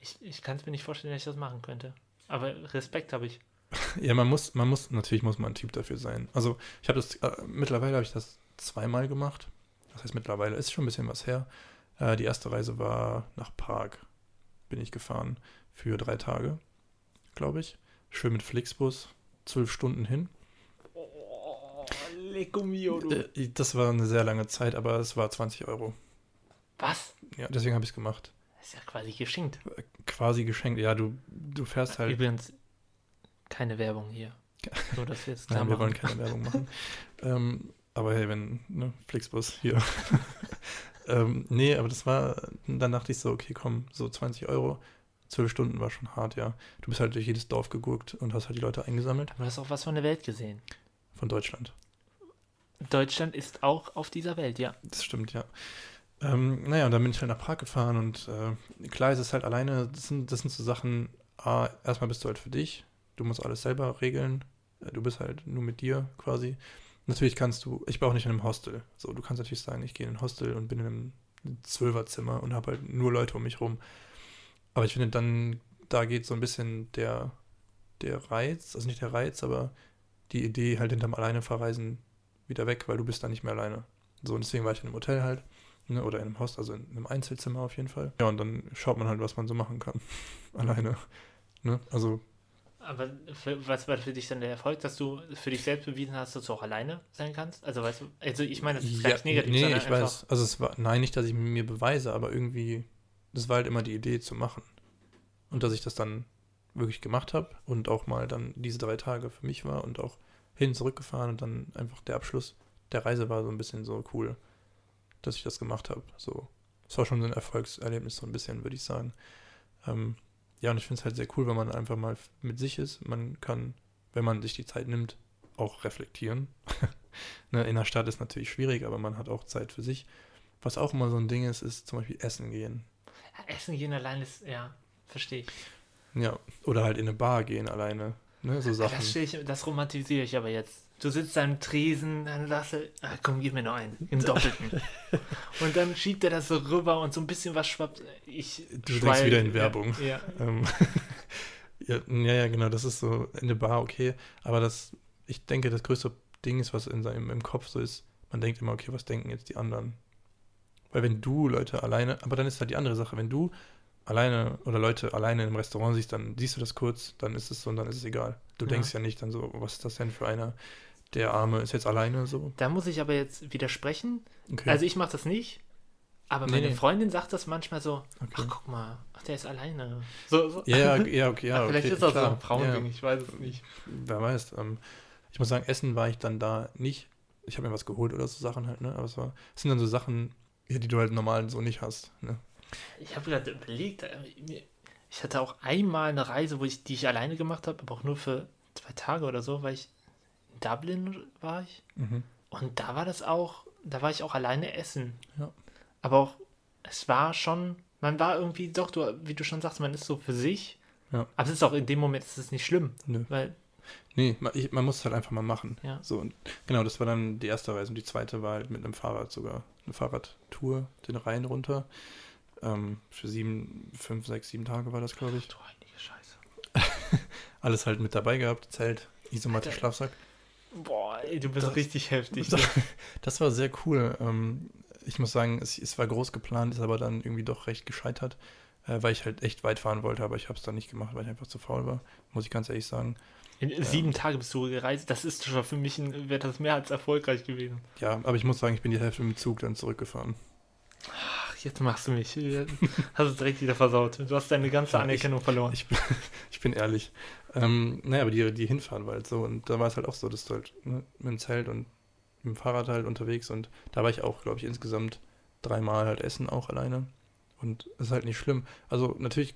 Ich, ich kann es mir nicht vorstellen, dass ich das machen könnte. Aber Respekt habe ich. Ja, man muss, man muss, natürlich muss man ein Typ dafür sein. Also, ich habe das, äh, mittlerweile habe ich das zweimal gemacht. Das heißt mittlerweile ist schon ein bisschen was her. Äh, die erste Reise war nach Prag. Bin ich gefahren für drei Tage, glaube ich. Schön mit Flixbus, zwölf Stunden hin. Oh, Lecco mio, du. Äh, das war eine sehr lange Zeit, aber es war 20 Euro. Was? Ja, deswegen habe ich es gemacht. Das ist ja quasi geschenkt. Quasi geschenkt. Ja, du, du fährst halt. Übrigens, keine Werbung hier. Nur, dass wir jetzt klar Nein, wir machen. wollen keine Werbung machen. ähm, aber hey, wenn, ne, Flixbus hier. ähm, nee, aber das war, dann dachte ich so, okay, komm, so 20 Euro, 12 Stunden war schon hart, ja. Du bist halt durch jedes Dorf geguckt und hast halt die Leute eingesammelt Aber du hast auch was von der Welt gesehen. von Deutschland. Deutschland ist auch auf dieser Welt, ja. Das stimmt, ja. Ähm, naja, und dann bin ich halt nach Prag gefahren und äh, klar ist es halt alleine, das sind, das sind so Sachen, ah, erstmal bist du halt für dich, du musst alles selber regeln, äh, du bist halt nur mit dir quasi. Natürlich kannst du, ich war auch nicht in einem Hostel, so, du kannst natürlich sagen, ich gehe in ein Hostel und bin in einem Zwölferzimmer und habe halt nur Leute um mich rum. Aber ich finde dann, da geht so ein bisschen der, der Reiz, also nicht der Reiz, aber die Idee halt hinterm Alleine verreisen wieder weg, weil du bist da nicht mehr alleine. So, und deswegen war ich in einem Hotel halt, ne, oder in einem Host, also in einem Einzelzimmer auf jeden Fall. Ja, und dann schaut man halt, was man so machen kann. Alleine. Ne? Also, Aber für, was war für dich dann der Erfolg, dass du für dich selbst bewiesen hast, dass du auch alleine sein kannst? Also, weißt du, also ich meine, das ist gar ja, nicht negativ, nee, ich einfach, weiß. Also es war, nein, nicht, dass ich mir beweise, aber irgendwie, das war halt immer die Idee zu machen. Und dass ich das dann wirklich gemacht habe und auch mal dann diese drei Tage für mich war und auch hin und zurück gefahren und dann einfach der Abschluss der Reise war so ein bisschen so cool, dass ich das gemacht habe. So, es war schon so ein Erfolgserlebnis, so ein bisschen, würde ich sagen. Ähm, ja, und ich finde es halt sehr cool, wenn man einfach mal mit sich ist. Man kann, wenn man sich die Zeit nimmt, auch reflektieren. ne, in der Stadt ist natürlich schwierig, aber man hat auch Zeit für sich. Was auch immer so ein Ding ist, ist zum Beispiel Essen gehen. Essen gehen allein ist, ja, verstehe ich. Ja, oder halt in eine Bar gehen alleine. Ne, so Sachen. Das, ich, das romantisiere ich aber jetzt. Du sitzt am Tresen, dann sagst du, ah, komm, gib mir noch einen, im Doppelten. und dann schiebt er das so rüber und so ein bisschen was schwappt. Ich Du denkst schwall- wieder in Werbung. Ja, Ähm, ja, ja, ja, genau, das ist so in der Bar okay. Aber das, ich denke, das größte Ding ist, was in seinem im Kopf so ist, man denkt immer, okay, was denken jetzt die anderen? Weil wenn du Leute alleine, aber dann ist halt die andere Sache, wenn du alleine oder Leute alleine im Restaurant siehst, dann siehst du das kurz, dann ist es so und dann ist es egal. Du Ja. denkst ja nicht dann so, was ist das denn für einer? Der Arme ist jetzt alleine so. Da muss ich aber jetzt widersprechen. Okay. Also ich mache das nicht, aber meine nee. Freundin sagt das manchmal so, okay. ach guck mal, ach der ist alleine. So, so. Ja, ja, ja, okay, ja, vielleicht okay, ist das so klar. ein Frauending, Ja. ich weiß es nicht. Wer weiß. Ähm, ich muss sagen, Essen war ich dann da nicht. Ich habe mir was geholt oder so Sachen halt, ne? Aber es, war, es sind dann so Sachen, ja, die du halt normal so nicht hast. Ne? Ich habe gerade überlegt, äh, ich hatte auch einmal eine Reise, wo ich, die ich alleine gemacht habe, aber auch nur für zwei Tage oder so, weil ich in Dublin war ich. Mhm. Und da war das auch, da war ich auch alleine essen. Ja. Aber auch, es war schon, man war irgendwie, doch, du, wie du schon sagst, man ist so für sich. Ja. Aber es ist auch in dem Moment ist es nicht schlimm, Nö. weil, Nee, man, ich, man muss es halt einfach mal machen. Ja. So, und genau, das war dann die erste Reise und die zweite war halt mit einem Fahrrad sogar. Eine Fahrradtour, den Rhein runter. Ähm, für sieben, fünf, sechs, sieben Tage war das, glaube ich. du heilige Scheiße. Alles halt mit dabei gehabt, Zelt, Isomatte, Alter. Schlafsack. Boah, ey, du bist Das- richtig heftig. Das, das war sehr cool. Ähm, ich muss sagen, es, es war groß geplant, ist aber dann irgendwie doch recht gescheitert, äh, weil ich halt echt weit fahren wollte, aber ich habe es dann nicht gemacht, weil ich einfach zu faul war, muss ich ganz ehrlich sagen. In sieben Tage bist du gereist, das ist schon für mich wäre das mehr als erfolgreich gewesen. Ja, aber ich muss sagen, ich bin die Hälfte mit dem Zug dann zurückgefahren. Ach, jetzt machst du mich. Hast es direkt wieder versaut. Du hast deine ganze Ja, ich- Anerkennung verloren. Ich bin, ich bin ehrlich. Ähm, naja, aber die, die Hinfahrt war halt so und da war es halt auch so, dass du halt ne, mit dem Zelt und mit dem Fahrrad halt unterwegs und da war ich auch, glaube ich, insgesamt dreimal halt essen, auch alleine. Und es ist halt nicht schlimm. Also natürlich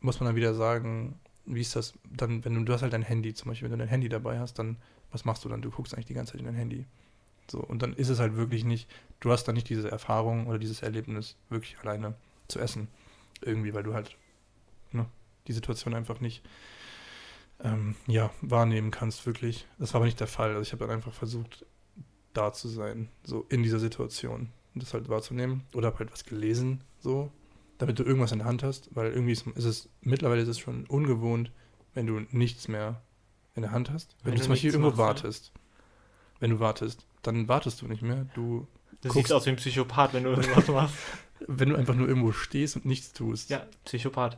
muss man dann wieder sagen, wie ist das dann, wenn du, du hast halt dein Handy zum Beispiel, wenn du dein Handy dabei hast, dann, was machst du dann? Du guckst eigentlich die ganze Zeit in dein Handy. So, und dann ist es halt wirklich nicht, du hast dann nicht diese Erfahrung oder dieses Erlebnis, wirklich alleine zu essen. Irgendwie, weil du halt ne, die Situation einfach nicht ähm, ja, wahrnehmen kannst, wirklich. Das war aber nicht der Fall. Also ich habe dann einfach versucht, da zu sein, so in dieser Situation. Und das halt wahrzunehmen. Oder habe halt was gelesen, so, damit du irgendwas in der Hand hast, weil irgendwie ist, ist es, mittlerweile ist es schon ungewohnt, wenn du nichts mehr in der Hand hast. Wenn, Wenn du zum Beispiel irgendwo machst, ja. wartest. Wenn du wartest, dann wartest du nicht mehr. Du Du guckst, siehst aus wie ein Psychopath, wenn du irgendwas machst. wenn du einfach nur irgendwo stehst und nichts tust. Ja, Psychopath.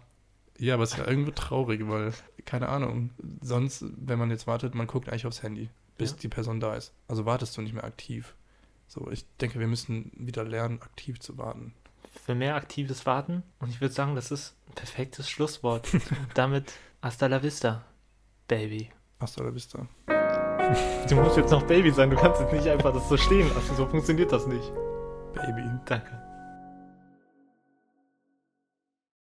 Ja, aber es ist ja irgendwo traurig, weil, keine Ahnung, sonst, wenn man jetzt wartet, man guckt eigentlich aufs Handy, bis Ja. die Person da ist. Also wartest du nicht mehr aktiv. So, ich denke, wir müssen wieder lernen, aktiv zu warten. Für mehr aktives Warten. Und ich würde sagen, das ist ein perfektes Schlusswort. Damit hasta la vista, Baby. Hasta la vista. Du musst jetzt noch Baby sein, du kannst jetzt nicht einfach das so stehen lassen. So funktioniert das nicht. Baby. Danke.